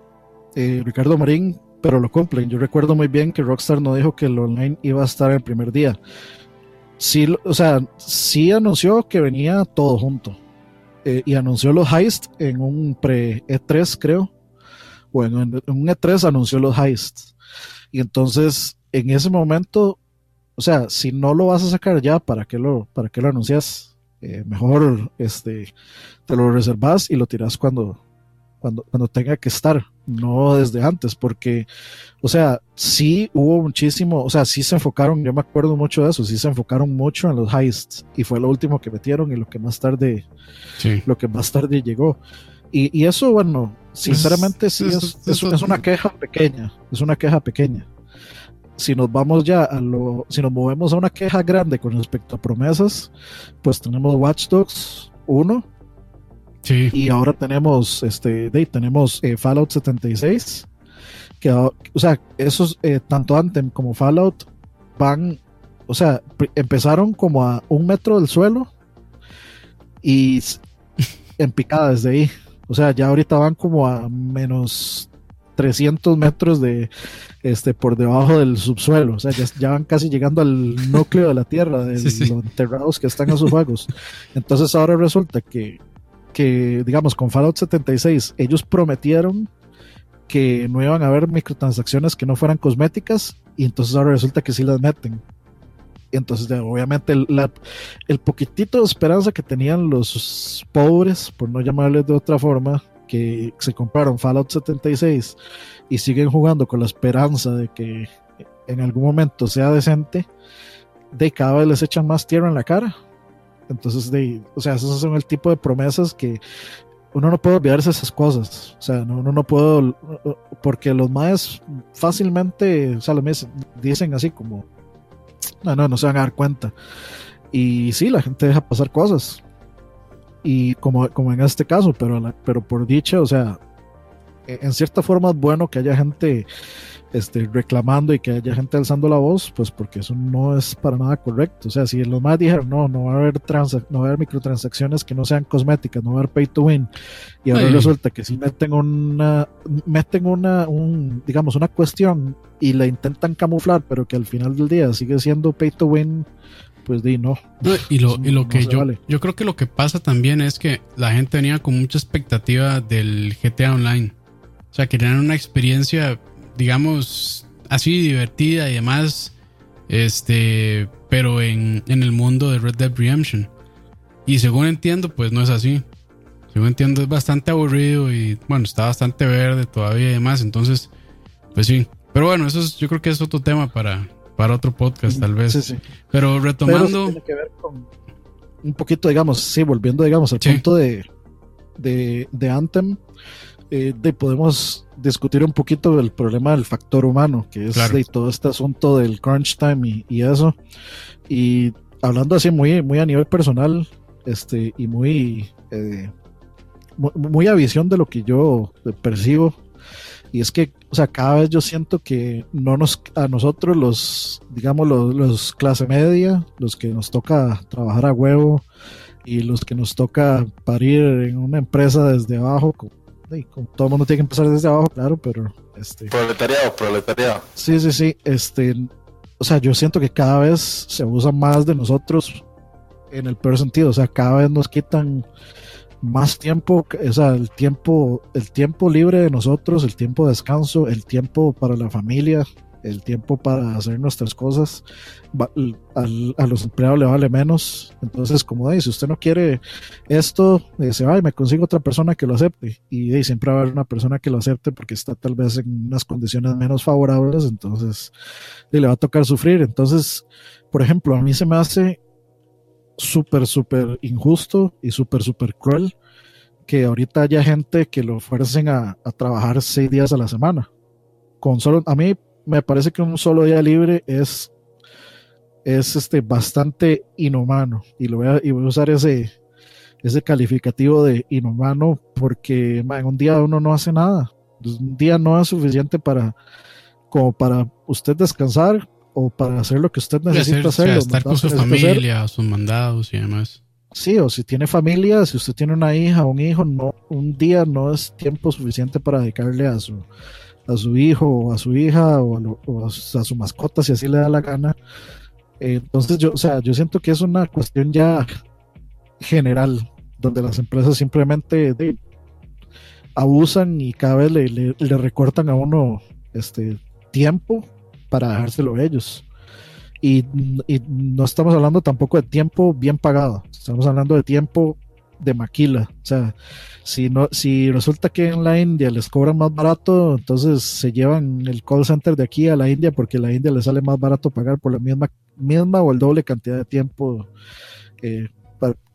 eh, Ricardo Marín, pero lo cumplen. Yo recuerdo muy bien que Rockstar no dijo que el online iba a estar el primer día. Sí, o sea, sí anunció que venía todo junto. Eh, y anunció los heists en un pre-E3, creo. O en, en un E3 anunció los heists Y entonces, en ese momento, o sea, si no lo vas a sacar ya, ¿para qué lo, para qué lo anuncias? Eh, mejor este, te lo reservas y lo tiras cuando, cuando, cuando tenga que estar, no desde antes, porque, o sea, sí hubo muchísimo, o sea, sí se enfocaron, yo me acuerdo mucho de eso, sí se enfocaron mucho en los heists y fue lo último que metieron y lo que más tarde, Sí. lo que más tarde llegó. Y, y eso, bueno, sinceramente sí es- es, es- es, es una queja pequeña, es una queja pequeña. Si nos vamos ya a lo, si nos movemos a una queja grande con respecto a promesas, pues tenemos Watch Dogs 1, Sí. y ahora tenemos este de, tenemos eh, Fallout 76 que ah, o sea esos eh, tanto Anthem como Fallout van o sea empezaron como a un metro del suelo y en picada desde ahí o sea ya ahorita van como a menos 300 metros de este por debajo del subsuelo o sea ya, ya van casi llegando al núcleo de la tierra de Sí, sí. lo enterrados que están a sus vagos entonces ahora resulta que que, digamos, con Fallout 76, ellos prometieron que no iban a haber microtransacciones que no fueran cosméticas, y entonces ahora resulta que sí las meten. Entonces, obviamente, el, la- el poquitito de esperanza que tenían los pobres, por no llamarles de otra forma, que se compraron Fallout 76 y siguen jugando con la esperanza de que en algún momento sea decente, de cada vez les echan más tierra en la cara. Entonces, de, o sea, esos son el tipo de promesas que uno no puede olvidarse esas cosas. O sea, no, uno no puede, porque los más fácilmente, o sea, los dicen así como, no, no, no se van a dar cuenta. Y sí, la gente deja pasar cosas. Y como, como en este caso, pero, la- pero por dicha, o sea, e, en cierta forma es bueno que haya gente este, reclamando y que haya gente alzando la voz, pues porque eso no es para nada correcto. O sea, si los más dijeron, no, no va a haber no va a haber microtransacciones que no sean cosméticas, no va a haber pay to win, y ahora Ay. resulta que si meten una, meten una, un, digamos, una cuestión y la intentan camuflar, pero que al final del día sigue siendo pay to win, pues di no. Y lo, y lo que yo, vale. yo creo que lo que pasa también es que la gente venía con mucha expectativa del GTA Online. O sea, querían una experiencia, digamos, así divertida y demás. Este, pero en, en el mundo de Red Dead Redemption. Y según entiendo, pues no es así. Según entiendo, es bastante aburrido y bueno, está bastante verde todavía y demás. Entonces, pues sí. Pero bueno, eso es, yo creo que es otro tema para, para otro podcast, tal vez. Sí, sí. Pero retomando. tiene que ver con un poquito, digamos, sí, volviendo, digamos, al punto de, de, de Anthem, eh, de, podemos discutir un poquito el problema del factor humano, que es Claro. de todo este asunto del crunch time y, y eso. Y hablando así muy, muy a nivel personal, este, y muy, eh, mu- muy, a visión de lo que yo percibo. Y es que, o sea, cada vez yo siento que no nos, a nosotros los, digamos, los, los clase media, los que nos toca trabajar a huevo y los que nos toca parir en una empresa desde abajo, con- todo el mundo tiene que empezar desde abajo, claro, pero este, Proletariado, proletariado. Sí, sí, sí. Este, o sea, yo siento que cada vez se abusa más de nosotros en el peor sentido. O sea, cada vez nos quitan más tiempo, o sea, el tiempo, el tiempo libre de nosotros, el tiempo de descanso, el tiempo para la familia, el tiempo para hacer nuestras cosas, al- a los empleados le vale menos. Entonces, como dice, si usted no quiere esto, eh, se va y me consigo otra persona que lo acepte. Y, eh, siempre va a haber una persona que lo acepte porque está tal vez en unas condiciones menos favorables, entonces eh, le va a tocar sufrir. Entonces, por ejemplo, a mí se me hace súper, súper injusto y súper, súper cruel que ahorita haya gente que lo fuercen a, a trabajar seis días a la semana. Con solo, a mí me parece que un solo día libre es, es este, bastante inhumano. Y, lo voy a, y voy a usar ese, ese calificativo de inhumano porque en un día uno no hace nada. Un día no es suficiente para como para usted descansar o para hacer lo que usted necesita hacer- hacer. o sea, estar con su necesita hacer. familia, sus mandados y demás. Sí, o si tiene familia, si usted tiene una hija o un hijo, no, un día no es tiempo suficiente para dedicarle a su, a su hijo o a su hija o a, lo- o a su, a su mascota si así le da la gana. Eh, Entonces yo, o sea, yo siento que es una cuestión ya general, donde las empresas simplemente de- abusan y cada vez le, le- le recortan a uno este tiempo para dejárselo a ellos. Y, y, no estamos hablando tampoco de tiempo bien pagado, estamos hablando de tiempo de maquila. O sea, si, no, si resulta que en la India les cobran más barato, entonces se llevan el call center de aquí a la India porque la India les sale más barato pagar por la misma, misma o el doble cantidad de tiempo eh,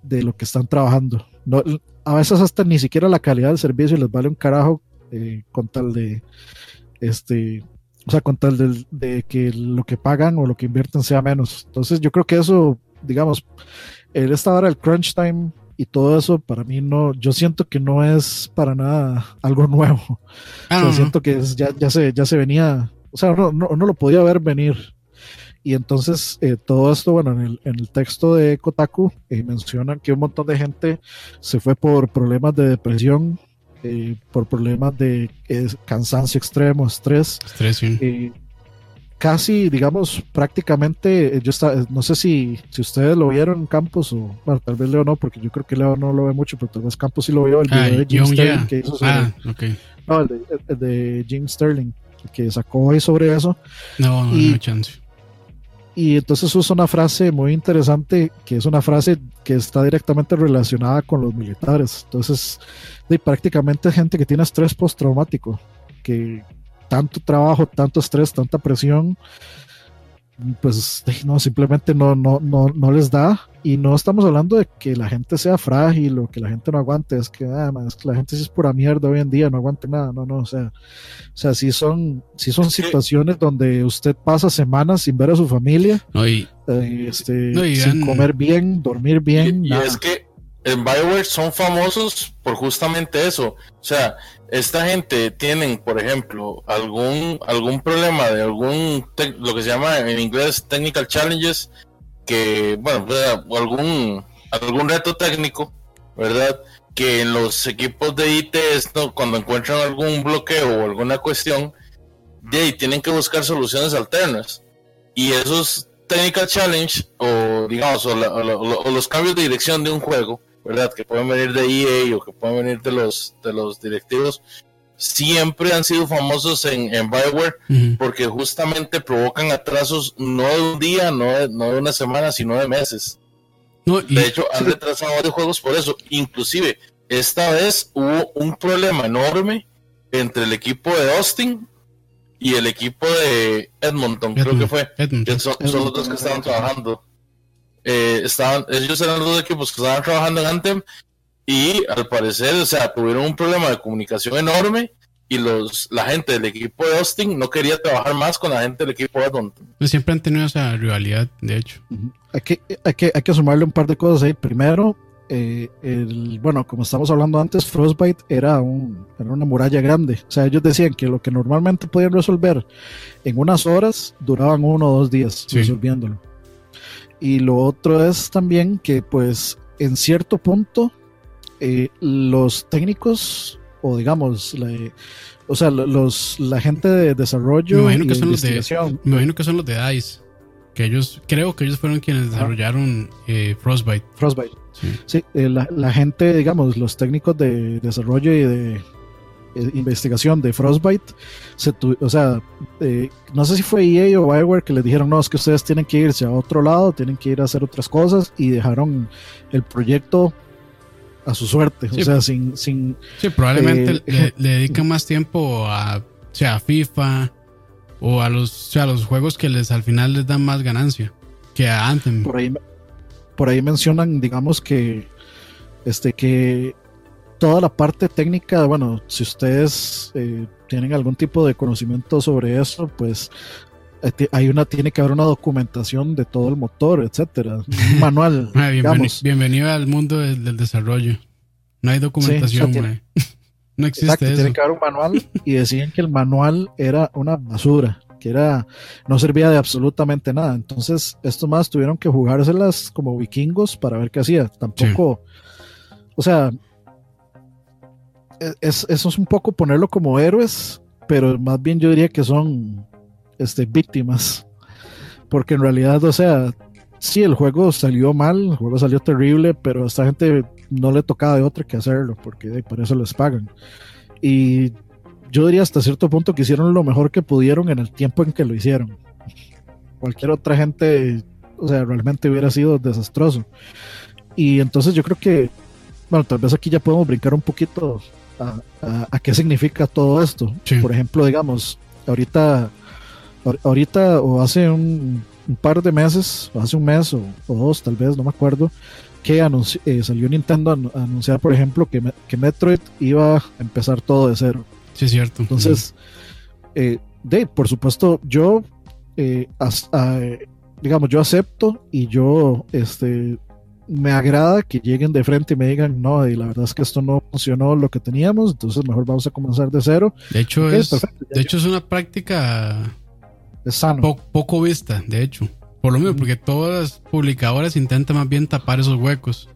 de lo que están trabajando. No, a veces hasta ni siquiera la calidad del servicio les vale un carajo eh, con tal de este o sea con tal de, de, que lo que pagan o lo que invierten sea menos. Entonces yo creo que eso digamos el esta hora el crunch time y todo eso para mí no yo siento que no es para nada algo nuevo. Ah, o sea, siento que es, ya, ya se ya se venía o sea no, no, no lo podía ver venir. Y entonces eh, todo esto, bueno, en el, en el texto de Kotaku eh, mencionan que un montón de gente se fue por problemas de depresión, eh, por problemas de cansancio extremo, estrés. Estrés, sí. casi, digamos, prácticamente, yo está, no sé si, si ustedes lo vieron en Campos o, bueno, tal vez Leo no, porque yo creo que Leo no lo ve mucho, pero tal vez Campos sí lo vio, el video de Jim Sterling que hizo sobre, ah, okay. No, el de, el de, Jim Sterling, que sacó hoy sobre eso. No, no, y, no chance y entonces usa una frase muy interesante, que es una frase que está directamente relacionada con los militares. Entonces, de prácticamente gente que tiene estrés postraumático, que tanto trabajo, tanto estrés, tanta presión, pues no, simplemente no, no, no, no les da. Y no estamos hablando de que la gente sea frágil o que la gente no aguante, es que, ah, la gente sí es pura mierda hoy en día, no aguante nada, no, no, o sea, o sea, sí son, sí son situaciones donde usted pasa semanas sin ver a su familia, no, y, eh, este, sin comer bien, dormir bien. Y, es que en Bioware son famosos por justamente eso, o sea, esta gente tienen, por ejemplo, algún, algún problema de algún, lo que se llama en inglés technical challenges, que, bueno, algún, algún reto técnico, ¿verdad? Que en los equipos de IT, esto, cuando encuentran algún bloqueo o alguna cuestión, de ahí tienen que buscar soluciones alternas. Y esos technical challenge, o digamos, o los cambios de dirección de un juego, ¿verdad? Que pueden venir de EA o que pueden venir de los, de los directivos, siempre han sido famosos en, en Bioware porque justamente provocan atrasos no de un día, no de, no de una semana, sino de meses. de hecho, han retrasado varios juegos por eso. Inclusive, esta vez hubo un problema enorme entre el equipo de Austin y el equipo de Edmonton, creo que fue. Que son, son los dos que estaban trabajando eh, estaban, ellos eran los dos equipos que estaban trabajando en Anthem y al parecer, o sea, tuvieron un problema de comunicación enorme y los la gente del equipo de Austin no quería trabajar más con la gente del equipo de Edmonton. Pues siempre han tenido esa rivalidad, de hecho. hay, que, hay, que, hay que sumarle un par de cosas ahí. Primero, eh, el, bueno, como estamos hablando antes, Frostbite era, un, era una muralla grande. O sea, ellos decían que lo que normalmente podían resolver en unas horas, duraban uno o dos días resolviéndolo. Y lo otro es también que pues en cierto punto eh, los técnicos o digamos la, o sea los la gente de desarrollo me imagino, que son los de, me imagino que son los de DICE que ellos creo que ellos fueron quienes desarrollaron eh, Frostbite. Frostbite. Sí, eh, la, la, gente digamos los técnicos de desarrollo y de eh, investigación de Frostbite, se o sea, eh, no sé si fue EA o Bioware que les dijeron, no, es que ustedes tienen que irse a otro lado, tienen que ir a hacer otras cosas y dejaron el proyecto a su suerte, o sea, sin... sin sí, probablemente eh, le, dedican más tiempo a, sea, FIFA o a los, sea, a los juegos que les al final les dan más ganancia que a Anthem. Por ahí, por ahí mencionan, digamos que este que toda la parte técnica, bueno, si ustedes eh, tienen algún tipo de conocimiento sobre eso, pues eh, hay una, tiene que haber una documentación de todo el motor, etcétera, un manual. Bienvenido al mundo del, desarrollo. No hay documentación, no existe Exacto, eso. Tiene que haber un manual y decían que el manual era una basura, que era no servía de absolutamente nada. Entonces, estos más tuvieron que jugárselas como vikingos para ver qué hacía. Tampoco, o sea, es, eso es un poco ponerlo como héroes, pero más bien yo diría que son este, víctimas. Porque en realidad, o sea, sí, el juego salió mal, el juego salió terrible, pero a esta gente no le tocaba de otra que hacerlo, porque por eso les pagan. Y yo diría hasta cierto punto que hicieron lo mejor que pudieron en el tiempo en que lo hicieron. Cualquier otra gente, o sea, realmente hubiera sido desastroso. Y entonces yo creo que, bueno, tal vez aquí ya podemos brincar un poquito a, qué significa todo esto. Por ejemplo, digamos, ahorita, ahorita o hace un, par de meses, o hace un mes o, dos, tal vez, no me acuerdo, que eh, salió Nintendo a, anunciar, por ejemplo, que, que, Metroid iba a empezar todo de cero. Sí, es cierto. Entonces, eh, de, por supuesto, yo, eh, digamos, yo acepto y yo este, me agrada que lleguen de frente y me digan, no, y la verdad es que esto no funcionó lo que teníamos, entonces mejor vamos a comenzar de cero. De hecho, es, de hecho es una práctica poco vista, de hecho. Por lo mismo, porque todas las publicadoras intentan más bien tapar esos huecos.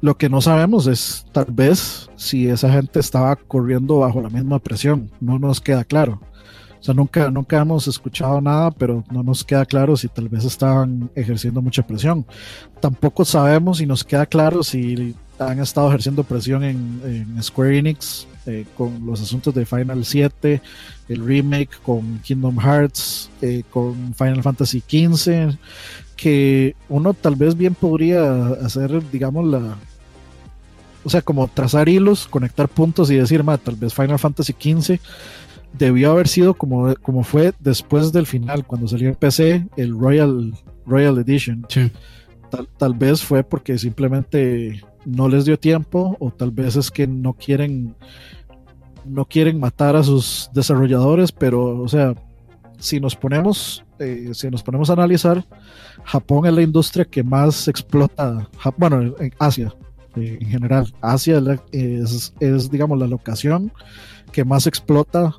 Lo que no sabemos es tal vez si esa gente estaba corriendo bajo la misma presión, no nos queda claro. O sea, nunca, nunca hemos escuchado nada, pero no nos queda claro si tal vez estaban ejerciendo mucha presión. Tampoco sabemos si nos queda claro si han estado ejerciendo presión en, Square Enix eh, con los asuntos de Final 7, el remake con Kingdom Hearts, eh, con Final Fantasy XV, que uno tal vez bien podría hacer, digamos, la... O sea, como trazar hilos, conectar puntos y decir, ma, tal vez Final Fantasy XV debió haber sido como, como fue después del final, cuando salió en PC el Royal, Royal Edition. Tal, vez fue porque simplemente no les dio tiempo o tal vez es que no quieren no quieren matar a sus desarrolladores, pero o sea, si nos ponemos eh, si nos ponemos a analizar, Japón es la industria que más explota, bueno, en Asia eh, en general, Asia es, es digamos la locación que más explota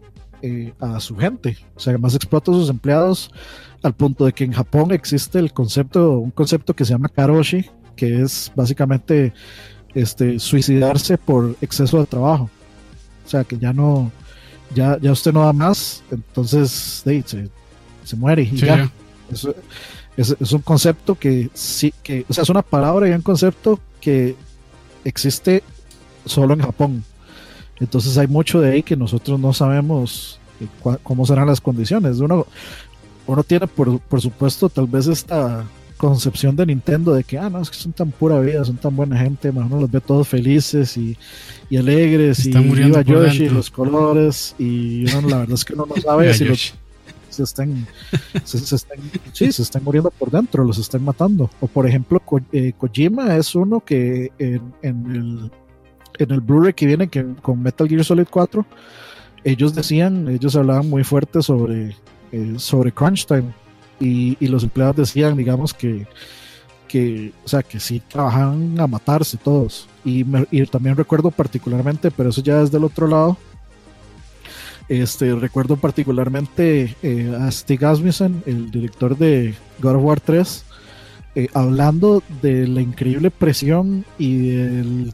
eh, a su gente, o sea, más explota a sus empleados al punto de que en Japón existe el concepto, un concepto que se llama karoshi, que es básicamente este, suicidarse por exceso de trabajo. O sea, que ya no, ya, ya usted no da más, entonces se, muere y ya. es, un concepto que sí, que, o sea, es una palabra y un concepto que existe solo en Japón. Entonces hay mucho de ahí que nosotros no sabemos cómo serán las condiciones. Uno, uno tiene, por, por supuesto, tal vez esta concepción de Nintendo de que, ah, no, es que son tan pura vida, son tan buena gente, uno los ve todos felices y, y alegres, y viva Yoshi, los colores, y uno la verdad es que uno no sabe si los, se están, se, están, sí, se están muriendo por dentro, los están matando. O por ejemplo, eh, Kojima es uno que en, en el en el Blu-ray que viene que, con Metal Gear Solid 4, ellos decían, ellos hablaban muy fuerte sobre, eh, sobre crunch time y, y, los empleados decían, digamos, que, que, o sea, que sí trabajaban a matarse todos. Y, y también recuerdo particularmente, pero eso ya es del otro lado, este, recuerdo particularmente eh, a Stig Asmussen, el director de God of War 3, eh, hablando de la increíble presión y del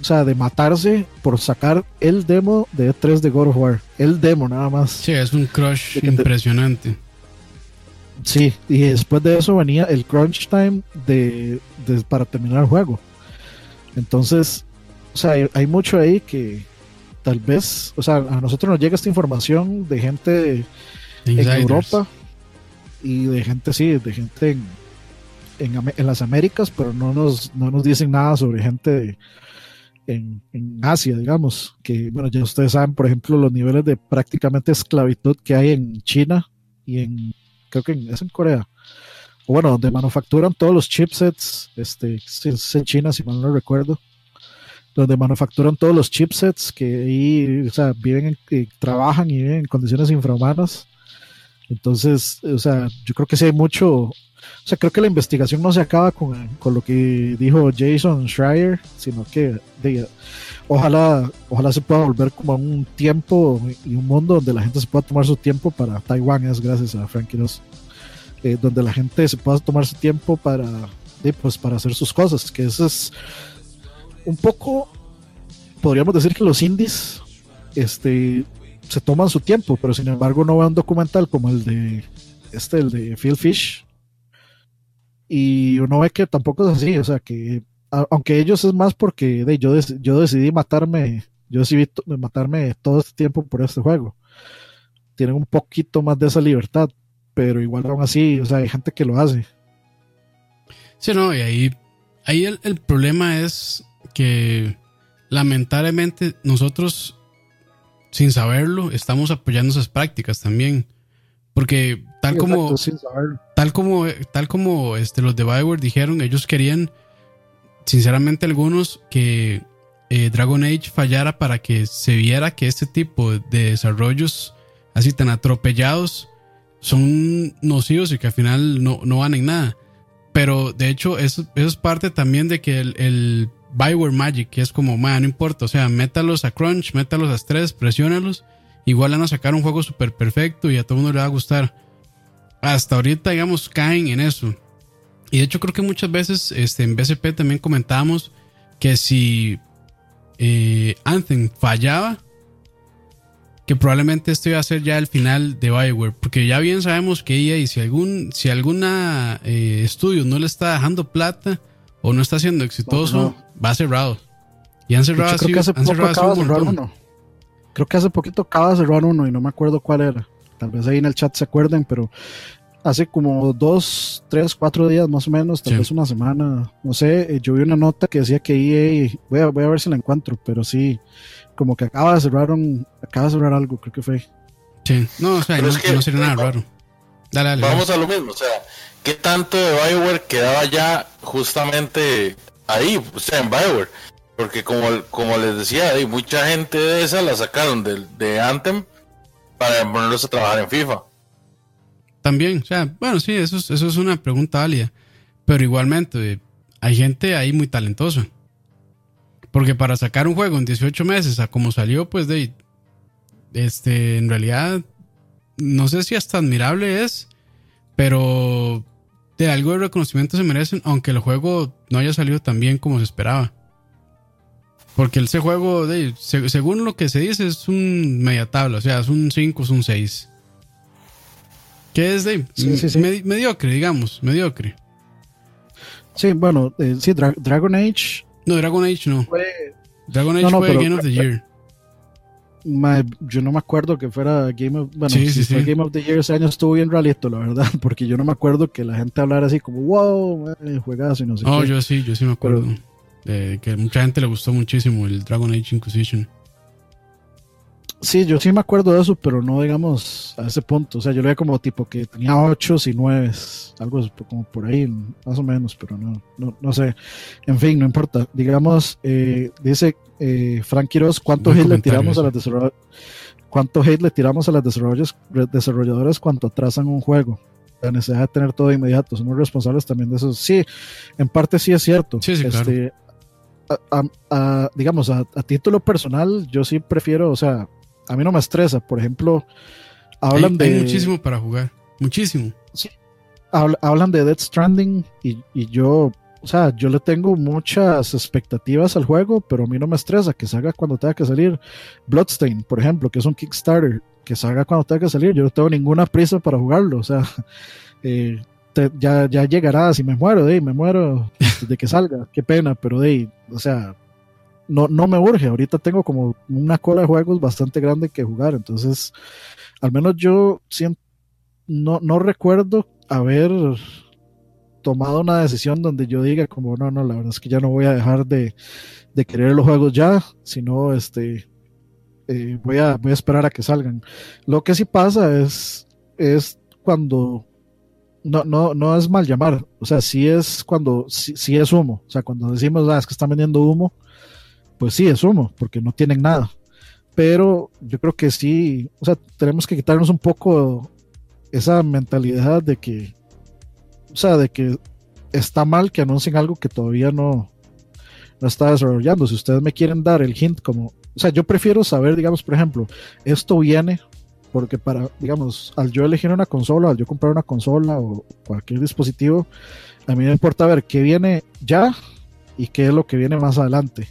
o sea, de matarse por sacar el demo de E3 de God of War. El demo nada más. Sí, es un crush impresionante. Sí, y después de eso venía el crunch time de, para terminar el juego. Entonces, o sea, hay, mucho ahí que tal vez, o sea, a nosotros nos llega esta información de gente en Europa y de gente, sí, de gente en, en, en, las Américas, pero no nos, no nos dicen nada sobre gente de, en, Asia, digamos, que bueno, ya ustedes saben, por ejemplo, los niveles de prácticamente esclavitud que hay en China y en, creo que es en Corea, bueno, donde manufacturan todos los chipsets, este, es en China, si mal no recuerdo, donde manufacturan todos los chipsets que ahí, o sea, viven, y trabajan y viven en condiciones infrahumanas. Entonces, o sea, yo creo que sí hay mucho, o sea, creo que la investigación no se acaba con, con lo que dijo Jason Schreier, sino que ojalá, ojalá se pueda volver como a un tiempo y un mundo donde la gente se pueda tomar su tiempo para Taiwán, es gracias a Frankie Ross, eh, donde la gente se pueda tomar su tiempo para, pues, para hacer sus cosas, que eso es un poco, podríamos decir que los indies este, se toman su tiempo, pero sin embargo no vean un documental como el de este, el de Phil Fish, y uno ve que tampoco es así, o sea, que aunque ellos es más porque yo, yo decidí matarme Yo vi matarme todo este tiempo por este juego. Tienen un poquito más de esa libertad, pero igual aún así, o sea, hay gente que lo hace. Sí, no, y ahí, ahí el, el problema es que lamentablemente nosotros, sin saberlo, estamos apoyando esas prácticas también. Porque tal como, tal como, tal como este, los de Bioware dijeron, ellos querían, sinceramente algunos, que eh, Dragon Age fallara para que se viera que este tipo de desarrollos así tan atropellados son nocivos y que al final no, no van en nada. Pero de hecho, eso, es parte también de que el, el Bioware Magic, que es como, man, no importa, o sea, métalos a Crunch, métalos a Stress, presiónalos igual van a sacar un juego súper perfecto y a todo el mundo le va a gustar. Hasta ahorita, digamos, caen en eso. Y de hecho creo que muchas veces este, en BCP también comentábamos que si eh, Anthem fallaba, que probablemente esto iba a ser ya el final de Bioware, porque ya bien sabemos que EA, y si algún si alguna eh, estudio no le está dejando plata o no está siendo exitoso, va cerrado. Y han cerrado, así, han cerrado un montón. Creo que hace poquito acaba de cerrar uno y no me acuerdo cuál era. Tal vez ahí en el chat se acuerden, pero hace como dos, tres, cuatro días más o menos, tal vez una semana, no sé, eh, yo vi una nota que decía que EA, voy a, voy a ver si la encuentro, pero sí, como que acaba de cerrar un, acaba de cerrar algo, creo que fue. Sí, no, o sea, no, sería nada raro. Dale, dale, vamos a lo mismo, o sea, ¿qué tanto de Bioware quedaba ya justamente ahí, o sea, en Bioware? Porque como, como les decía, hay mucha gente de esa la sacaron de, de Anthem para ponerlos a trabajar en FIFA. También, o sea, bueno, sí, eso es, eso es una pregunta válida. Pero igualmente, hay gente ahí muy talentosa. Porque para sacar un juego en 18 meses a como salió, pues de este, en realidad, no sé si hasta admirable es, pero de algo de reconocimiento se merecen, aunque el juego no haya salido tan bien como se esperaba. Porque ese juego, de, según lo que se dice, es un media tabla, o sea, es un 5, es un 6. ¿Qué es de mediocre, digamos, mediocre. Sí, bueno, eh, sí, Dragon Age. No, Dragon Age no. Dragon Age fue Game of the Year. Yo no me acuerdo que fuera Game of, bueno, si fue Game of the Year ese año estuvo bien realito, la verdad, porque yo no me acuerdo que la gente hablara así como, wow, juegazo y no sé oh, yo sí, yo sí me acuerdo. Que mucha gente le gustó muchísimo el Dragon Age Inquisition. Sí, yo sí me acuerdo de eso, pero no digamos a ese punto. O sea, yo lo veía como tipo que tenía 8 y 9, algo como por ahí, más o menos, pero no, no, sé. En fin, no importa. Digamos, eh, dice eh, Frank Quiroz, ¿cuánto hate le tiramos a las ¿Cuánto hate le tiramos a las desarrolladoras cuando atrasan un juego? La necesidad de tener todo inmediato. Somos responsables también de eso. Sí, en parte sí es cierto. Sí, sí, este, digamos, a, título personal, yo sí prefiero, o sea, a mí no me estresa. Por ejemplo, hablan de. Hay muchísimo para jugar, muchísimo. Sí. hablan de Dead Stranding y, yo, o sea, yo le tengo muchas expectativas al juego, pero a mí no me estresa que salga cuando tenga que salir. Bloodstain, por ejemplo, que es un Kickstarter, que salga cuando tenga que salir. Yo no tengo ninguna prisa para jugarlo, o sea. Eh, ya, ya llegará, si me muero, de me muero de que salga, qué pena, pero de o sea, no, no me urge, ahorita tengo como una cola de juegos bastante grande que jugar, entonces, al menos yo siento, no, no recuerdo haber tomado una decisión donde yo diga como no, no, la verdad es que ya no voy a dejar de, de querer los juegos ya, sino este eh, voy, a, voy a esperar a que salgan. Lo que sí pasa es, es cuando no, no, no es mal llamar, o sea, sí es cuando, sí, es humo, o sea, cuando decimos, ah, es que están vendiendo humo, pues sí es humo, porque no tienen nada, pero yo creo que sí, o sea, tenemos que quitarnos un poco esa mentalidad de que, o sea, de que está mal que anuncien algo que todavía no, no está desarrollando. Si ustedes me quieren dar el hint como, o sea, yo prefiero saber, digamos, por ejemplo, esto viene porque para, digamos, al yo elegir una consola, al yo comprar una consola o cualquier dispositivo, a mí me importa ver qué viene ya y qué es lo que viene más adelante.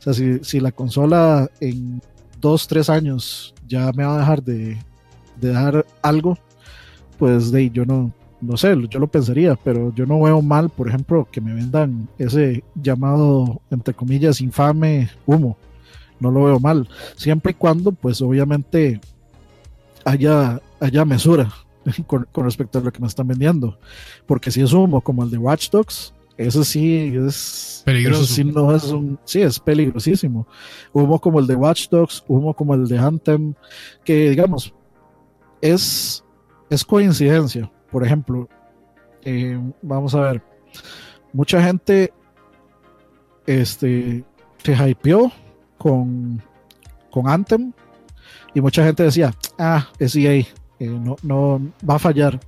O sea, si, si la consola en dos, tres años ya me va a dejar de, de dar algo, pues de yo no, no sé, yo lo pensaría, pero yo no veo mal, por ejemplo, que me vendan ese llamado, entre comillas, infame humo. no lo veo mal. Siempre y cuando, pues obviamente, haya, haya mesura con, respecto a lo que me están vendiendo. Porque si es humo como el de Watch Dogs, eso sí es peligroso. sí, no es un, sí, es peligrosísimo. Humo como el de Watch Dogs, humo como el de Anthem, que digamos, es, es coincidencia. Por ejemplo, eh, vamos a ver, mucha gente este, se hypeó con, con Anthem y mucha gente decía, ah, es EA, eh, no, no va a fallar.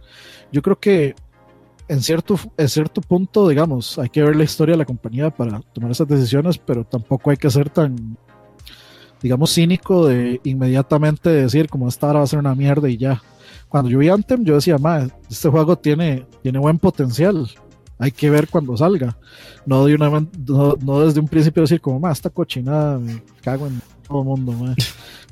Yo creo que en cierto, en cierto punto, digamos, hay que ver la historia de la compañía para tomar esas decisiones, pero tampoco hay que ser tan, digamos, cínico de inmediatamente decir como esta hora va a ser una mierda y ya. Cuando yo vi Anthem, yo decía, ma, este juego tiene, tiene buen potencial hay que ver cuando salga. No, de una, no, desde un principio decir como, más esta cochinada, me cago en todo el mundo.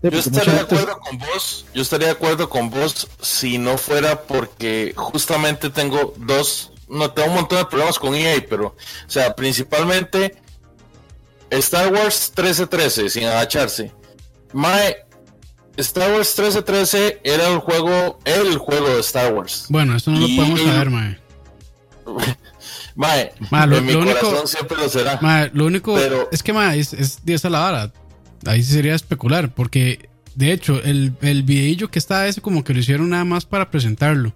yo estaría de acuerdo con vos, yo estaría de acuerdo con vos si no fuera porque justamente tengo dos, no tengo un montón de problemas con EA, pero, o sea, principalmente Star Wars 1313, sin agacharse. Mae, Star Wars 1313 era el juego, el juego de Star Wars. Bueno, eso no lo podemos saber, mae. Mae, en mi corazón siempre lo será. lo único es que mae, es, es de esa la vara. Ahí sí sería especular, porque de hecho, el, el videillo que está ese como que lo hicieron nada más para presentarlo.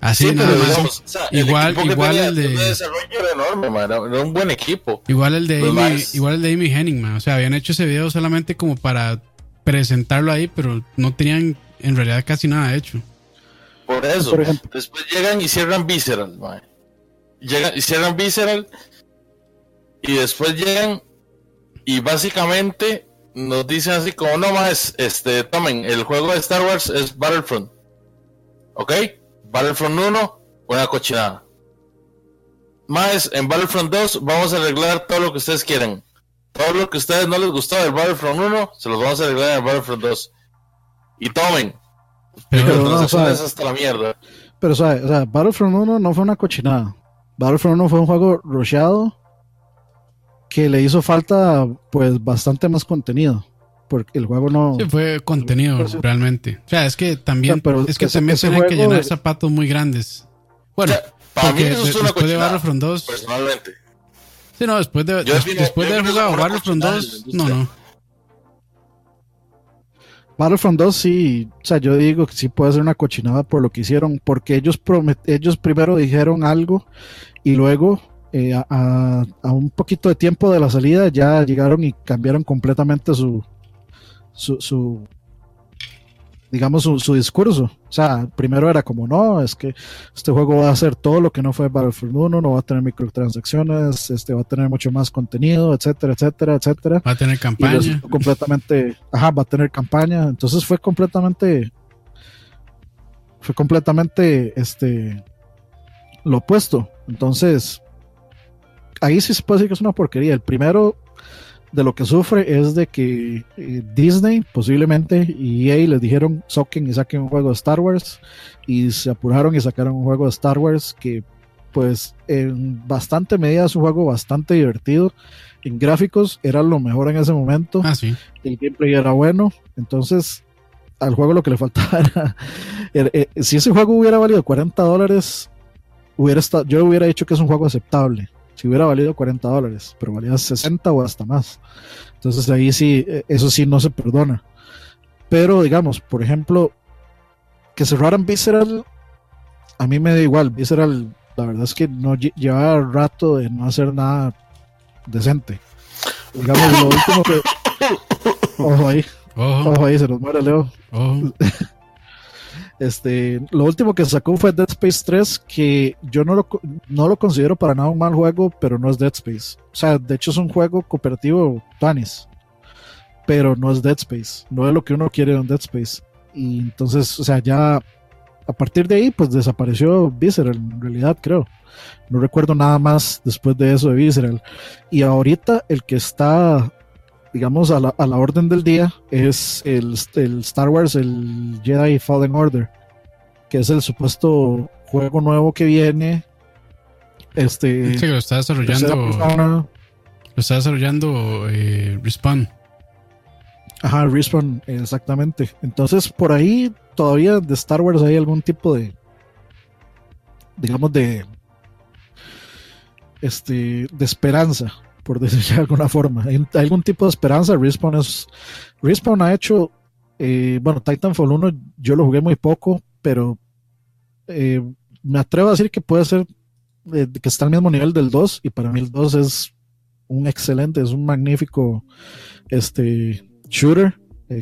Así nada más. igual, igual el de. Era enorme, era un buen equipo. Igual el de Amy, igual el de Amy Henning, O sea, habían hecho ese video solamente como para presentarlo ahí, pero no tenían en realidad casi nada hecho. Por eso. después llegan y cierran Visceral, man llegan, hicieron Visceral y después llegan y básicamente nos dicen así como no más, este, tomen, el juego de Star Wars es Battlefront. ¿Ok? Battlefront 1, una cochinada. Más, en Battlefront 2 vamos a arreglar todo lo que ustedes quieren. Todo lo que a ustedes no les gustó del Battlefront 1, se los vamos a arreglar en Battlefront 2. Y tomen. Pero, no, hasta la mierda. Pero, o sea, Battlefront 1 no fue una cochinada. Battlefront 1 fue un juego rusheado que le hizo falta pues bastante más contenido porque el juego no sí, fue contenido realmente. O sea es que también es que también tienen que llenar zapatos muy grandes. Bueno para mí eso es una después de Battlefront 2 personalmente. Sí no después de después de haber jugado Battlefront 2 no no. Battlefront 2 sí, o sea, yo digo que sí puede ser una cochinada por lo que hicieron, porque ellos ellos primero dijeron algo y luego eh, a, un poquito de tiempo de la salida ya llegaron y cambiaron completamente su, su, digamos, su, discurso. O sea, primero era como, no, es que este juego va a hacer todo lo que no fue Battlefront 1, no va a tener microtransacciones, este va a tener mucho más contenido, etcétera, etcétera, etcétera. Va a tener campaña. completamente, ajá, va a tener campaña. Entonces fue completamente, fue completamente, este, lo opuesto. Entonces, ahí sí se puede decir que es una porquería. El primero de lo que sufre es de que eh, Disney posiblemente y EA les dijeron soquen y saquen un juego de Star Wars y se apuraron y sacaron un juego de Star Wars que pues en bastante medida es un juego bastante divertido. En gráficos era lo mejor en ese momento. Ah, sí. El gameplay era bueno. Entonces al juego lo que le faltaba era... Eh, si ese juego hubiera valido 40 dólares, hubiera estado, yo hubiera dicho que es un juego aceptable si hubiera valido 40 dólares, pero valía 60 o hasta más. Entonces ahí sí, eh, eso sí no se perdona. Pero digamos, por ejemplo, que cerraran Visceral, a mí me da igual. Visceral, la verdad es que no lleva rato de no hacer nada decente. Digamos, lo último que. Ojo ahí. Ojo, ahí, se nos muere Leo. Este, lo último que sacó fue Dead Space 3, que yo no lo, no lo considero para nada un mal juego, pero no es Dead Space. O sea, de hecho es un juego cooperativo Tanis, pero no es Dead Space. No es lo que uno quiere en Dead Space. Y entonces, o sea, ya a partir de ahí, pues desapareció Visceral, en realidad creo. No recuerdo nada más después de eso de Visceral. Y ahorita el que está digamos, a la, a la orden del día es el, el, Star Wars, el Jedi Fallen Order, que es el supuesto juego nuevo que viene. Este, lo está desarrollando. Lo está desarrollando eh, Respawn. Ajá, Respawn, exactamente. Entonces, por ahí todavía de Star Wars hay algún tipo de, digamos, de, este, de esperanza, por decirlo de alguna forma. Hay, algún tipo de esperanza. Respawn es, Respawn ha hecho, eh, bueno, Titanfall 1 yo lo jugué muy poco, pero eh, me atrevo a decir que puede ser eh, que está al mismo nivel del 2 y para mí el 2 es un excelente, es un magnífico este shooter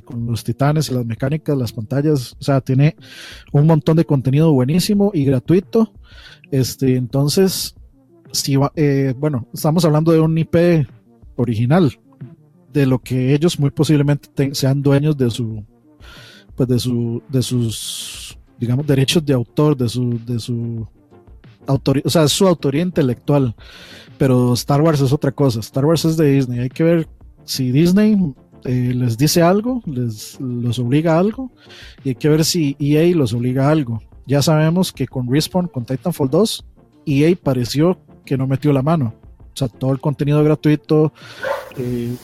con los titanes y las mecánicas, las pantallas, o sea, tiene un montón de contenido buenísimo y gratuito. Este, entonces, si eh, bueno, estamos hablando de un IP original, de lo que ellos muy posiblemente sean dueños de su, pues de su, de sus, digamos, derechos de autor, de su, de su autoría, o sea, su autoría intelectual. Pero Star Wars es otra cosa. Star Wars es de Disney. Hay que ver si Disney eh, les dice algo, les los obliga a algo, y hay que ver si EA los obliga a algo. Ya sabemos que con Respawn, con Titanfall 2, EA pareció que no metió la mano. O sea, todo el contenido gratuito. Eh,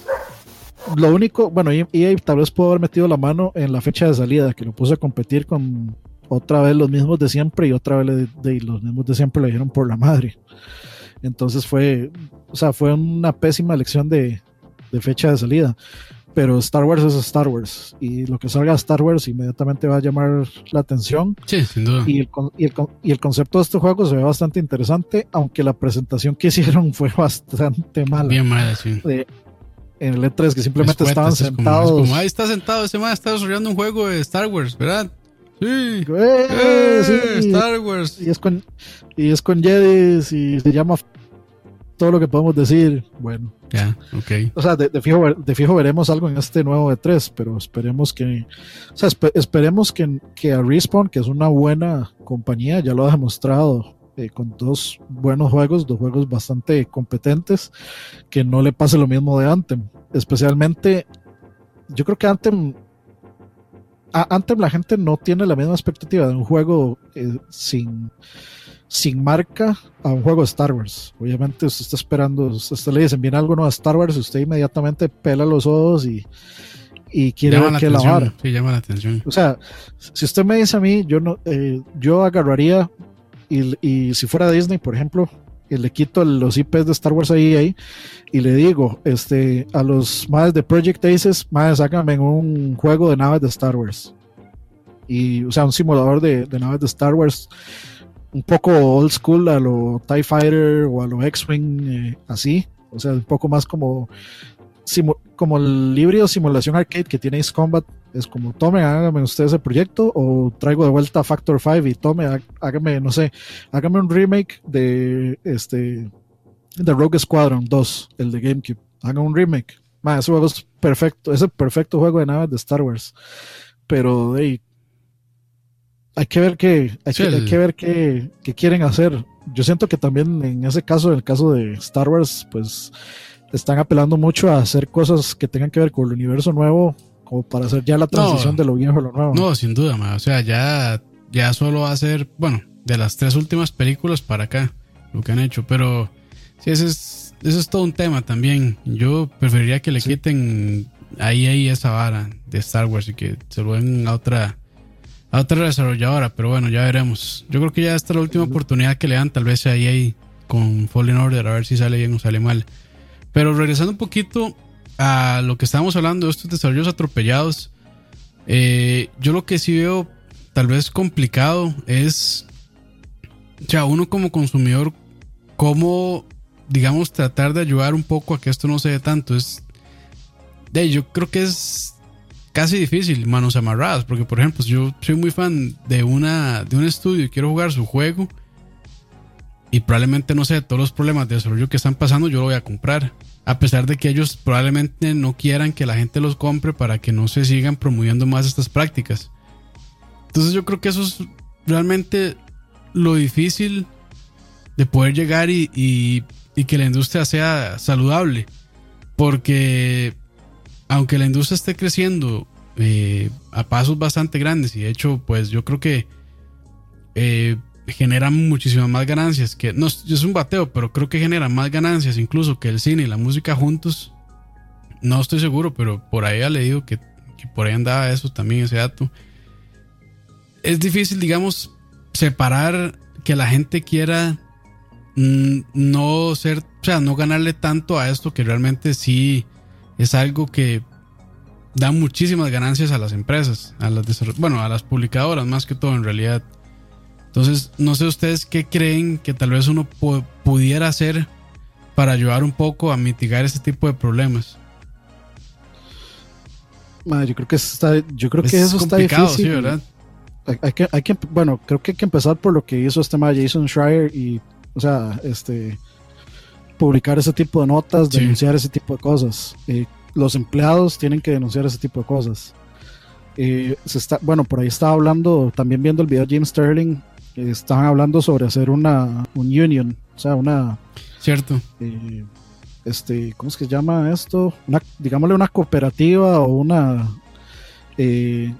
lo único, bueno, EA tal vez pudo haber metido la mano en la fecha de salida, que lo puso a competir con otra vez los mismos de siempre y otra vez los mismos de siempre le dieron por la madre. Entonces fue, o sea, fue una pésima elección de, de fecha de salida pero Star Wars es Star Wars y lo que salga de Star Wars inmediatamente va a llamar la atención. Sí, sin duda. Y el, y el, y el concepto de este juego se ve bastante interesante, aunque la presentación que hicieron fue bastante mala. Bien mala, sí. en el E3 que simplemente estaban sentados. Como, ahí está sentado, ese man está desarrollando un juego de Star Wars, ¿verdad? Sí. Eh, eh, sí. Star Wars. Y es con, y es con Jedis y se llama todo lo que podemos decir. Bueno. Ya, ok. O sea, de, fijo, de fijo veremos algo en este nuevo E3, pero esperemos que. O sea, esperemos que, que a Respawn, que es una buena compañía, ya lo ha demostrado eh, con dos buenos juegos, dos juegos bastante competentes, que no le pase lo mismo de Anthem. Especialmente, yo creo que Anthem. A Anthem la gente no tiene la misma expectativa de un juego eh, sin sin marca a un juego de Star Wars. Obviamente usted está esperando, usted le dicen, viene algo nuevo a Star Wars, usted inmediatamente pela los ojos y, y quiere ver qué lavar. Sí, llama la atención. O sea, si usted me dice a mí, yo no, eh, yo agarraría y, y, si fuera Disney, por ejemplo, y le quito los IPs de Star Wars ahí, ahí y le digo, este, a los madres de Project Aces, madres, sácame un juego de naves de Star Wars. Y, o sea, un simulador de, de naves de Star Wars un poco old school a lo TIE Fighter o a lo X-Wing, eh, así. O sea, un poco más como, como el híbrido simulación arcade que tiene Ace Combat. Es como, tome, hágame usted ese proyecto o traigo de vuelta Factor 5 y tome, hágame, no sé, hágame un remake de este de Rogue Squadron 2, el de GameCube. Haga un remake. ese juego es perfecto, es el perfecto juego de naves de Star Wars. Pero, hey, hay que ver qué, hay, que, ver qué, quieren hacer. Yo siento que también en ese caso, en el caso de Star Wars, pues están apelando mucho a hacer cosas que tengan que ver con el universo nuevo, como para hacer ya la transición de lo viejo a lo nuevo. No, sin duda, o sea, ya, ya solo va a ser, bueno, de las tres últimas películas para acá, lo que han hecho, pero sí, ese es, ese es todo un tema también. Yo preferiría que le quiten ahí, ahí esa vara de Star Wars y que se lo den a otra a otra desarrolladora, pero bueno, ya veremos. Yo creo que ya esta es la última oportunidad que le dan, tal vez ahí, ahí con Fallen Order, a ver si sale bien o sale mal. Pero regresando un poquito a lo que estábamos hablando de estos desarrollos atropellados, eh, yo lo que sí veo tal vez complicado es, ya uno como consumidor, cómo, digamos, tratar de ayudar un poco a que esto no se dé tanto. Es, yo creo que es casi difícil, manos amarradas, porque por ejemplo, yo soy muy fan de, una, de un estudio y quiero jugar su juego y probablemente no sé, todos los problemas de desarrollo que están pasando yo lo voy a comprar, a pesar de que ellos probablemente no quieran que la gente los compre para que no se sigan promoviendo más estas prácticas. Entonces yo creo que eso es realmente lo difícil de poder llegar y, y que la industria sea saludable. Porque aunque la industria esté creciendo eh, a pasos bastante grandes y de hecho, pues yo creo que eh, genera muchísimas más ganancias que no es un bateo, pero creo que genera más ganancias incluso que el cine y la música juntos. no estoy seguro, pero por ahí ha leído que, que por ahí andaba eso también, ese dato. Es difícil, digamos, separar que la gente quiera mm, no ser, o sea, no ganarle tanto a esto que realmente sí es algo que da muchísimas ganancias a las empresas, a las bueno, a las publicadoras más que todo en realidad. Entonces, no sé ustedes qué creen que tal vez uno pudiera hacer para ayudar un poco a mitigar ese tipo de problemas. yo creo que está, yo creo que eso está difícil. Sí, ¿verdad? Hay, que, hay que, bueno, creo que hay que empezar por lo que hizo este tema Jason Schreier y, o sea, este, publicar ese tipo de notas, denunciar ese tipo de cosas. Eh, los empleados tienen que denunciar ese tipo de cosas. Eh, se está, bueno, por ahí estaba hablando, también viendo el video de Jim Sterling, estaban hablando sobre hacer una un union, o sea, una... Cierto. Eh, este, ¿cómo es que se llama esto? Una, digámosle una cooperativa o una... Eh,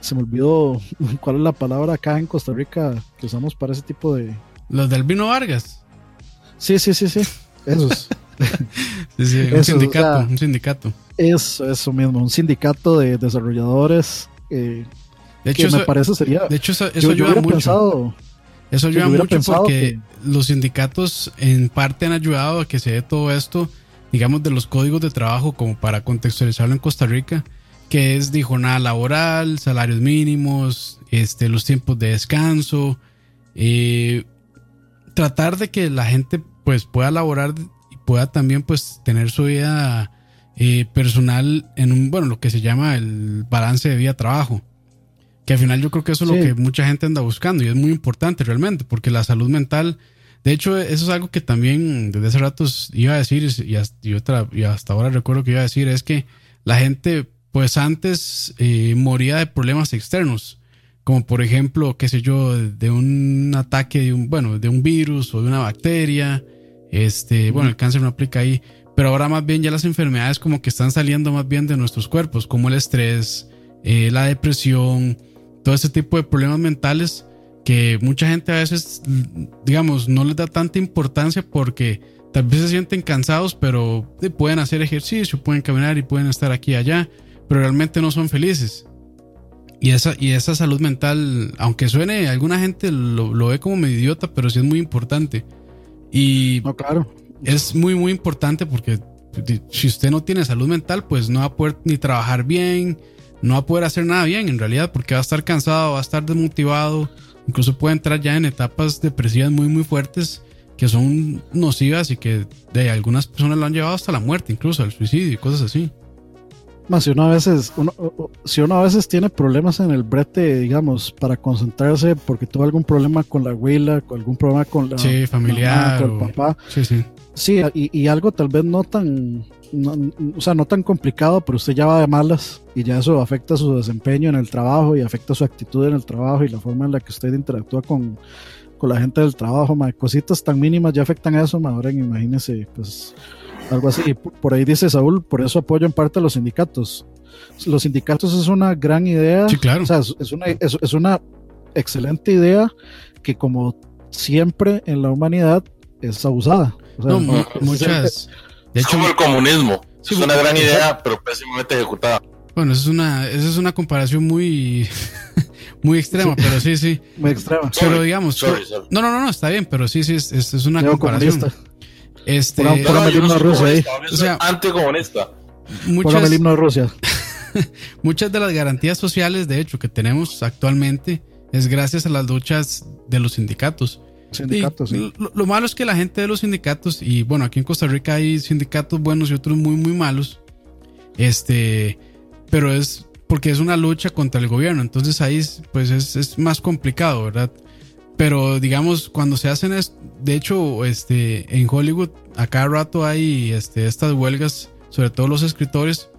se me olvidó cuál es la palabra acá en Costa Rica que usamos para ese tipo de... Los del Vino Vargas. Sí, sí, sí, sí. Esos. un sindicato, un sindicato. Eso, eso mismo, un sindicato de desarrolladores. Eh, de hecho, me parece sería. De hecho, eso, ayuda mucho. eso ayuda mucho porque los sindicatos en parte han ayudado a que se dé todo esto, digamos, de los códigos de trabajo, como para contextualizarlo en Costa Rica, que es de jornada laboral, salarios mínimos, este, los tiempos de descanso, eh, tratar de que la gente pues pueda laborar y pueda también pues tener su vida eh, personal en un, bueno, lo que se llama el balance de vida-trabajo. Que al final yo creo que eso es lo que mucha gente anda buscando y es muy importante realmente, porque la salud mental, de hecho, eso es algo que también desde hace ratos iba a decir y hasta, y hasta ahora recuerdo que iba a decir, es que la gente pues antes eh, moría de problemas externos, como por ejemplo, qué sé yo, de un ataque de un, bueno, de un virus o de una bacteria, este, bueno, el cáncer no aplica ahí, pero ahora más bien ya las enfermedades como que están saliendo más bien de nuestros cuerpos, como el estrés, eh, la depresión, todo ese tipo de problemas mentales que mucha gente a veces, digamos, no les da tanta importancia porque tal vez se sienten cansados, pero pueden hacer ejercicio, pueden caminar y pueden estar aquí y allá, pero realmente no son felices. Y esa, y esa salud mental, aunque suene, alguna gente lo, lo ve como medio idiota, pero sí es muy importante. Y no, claro. es muy, muy importante porque si usted no tiene salud mental, pues no va a poder ni trabajar bien, no va a poder hacer nada bien en realidad, porque va a estar cansado, va a estar desmotivado, incluso puede entrar ya en etapas depresivas muy, muy fuertes que son nocivas y que de algunas personas lo han llevado hasta la muerte, incluso al suicidio y cosas así. Más si uno a veces, uno, si uno a veces tiene problemas en el brete, digamos, para concentrarse porque tuvo algún problema con la abuela, con algún problema con la sí, familiar, con el papá. Sí, sí. Sí, y, y algo tal vez no tan, o sea, no tan complicado, pero usted ya va de malas y ya eso afecta su desempeño en el trabajo y afecta su actitud en el trabajo y la forma en la que usted interactúa con, con la gente del trabajo, ma. cositas tan mínimas ya afectan a eso, ma. ahora imagínese, pues algo así. Por ahí dice Saúl, por eso apoyo en parte a los sindicatos. Los sindicatos es una gran idea. Sí, claro. O sea, es, una, es, una excelente idea que como siempre en la humanidad es abusada. no, muchas. De hecho, como el comunismo. es una gran idea, pero pésimamente ejecutada. Bueno, esa es una, esa es una comparación muy, muy extrema, pero sí, sí. Muy extrema. Pero digamos, no, no, no, está bien, pero sí, sí, es, es una comparación. Este, el himno de Rusia ahí. O sea, anticomunista. Muchas, el himno de Rusia. muchas de las garantías sociales, de hecho, que tenemos actualmente es gracias a las luchas de los sindicatos. Sindicatos, sí. lo, malo es que la gente de los sindicatos, y bueno, aquí en Costa Rica hay sindicatos buenos y otros muy, muy malos. Este, pero es porque es una lucha contra el gobierno. Entonces ahí, pues es, es más complicado, ¿verdad? Pero digamos, cuando se hacen, es, de hecho, este, en Hollywood a cada rato hay este, estas huelgas, sobre todo los escritores,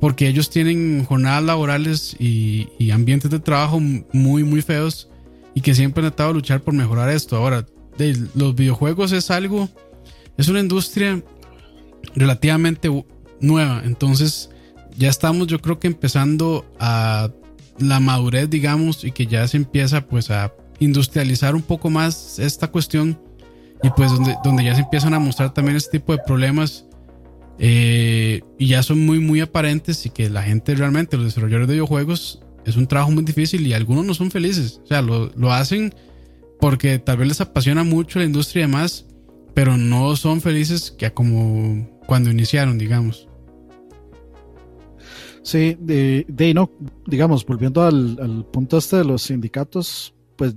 porque ellos tienen jornadas laborales y, ambientes de trabajo muy, muy feos y que siempre han tratado de luchar por mejorar esto. Ahora, los videojuegos es algo, es una industria relativamente nueva, entonces ya estamos yo creo que empezando a la madurez, digamos, y que ya se empieza pues a industrializar un poco más esta cuestión y pues donde, donde ya se empiezan a mostrar también este tipo de problemas eh, y ya son muy, muy aparentes y que la gente realmente, los desarrolladores de videojuegos, es un trabajo muy difícil y algunos no son felices. O sea, lo, lo hacen porque tal vez les apasiona mucho la industria y demás, pero no son felices que como cuando iniciaron, digamos. Sí, de, de no, digamos, volviendo al, al, punto este de los sindicatos, pues,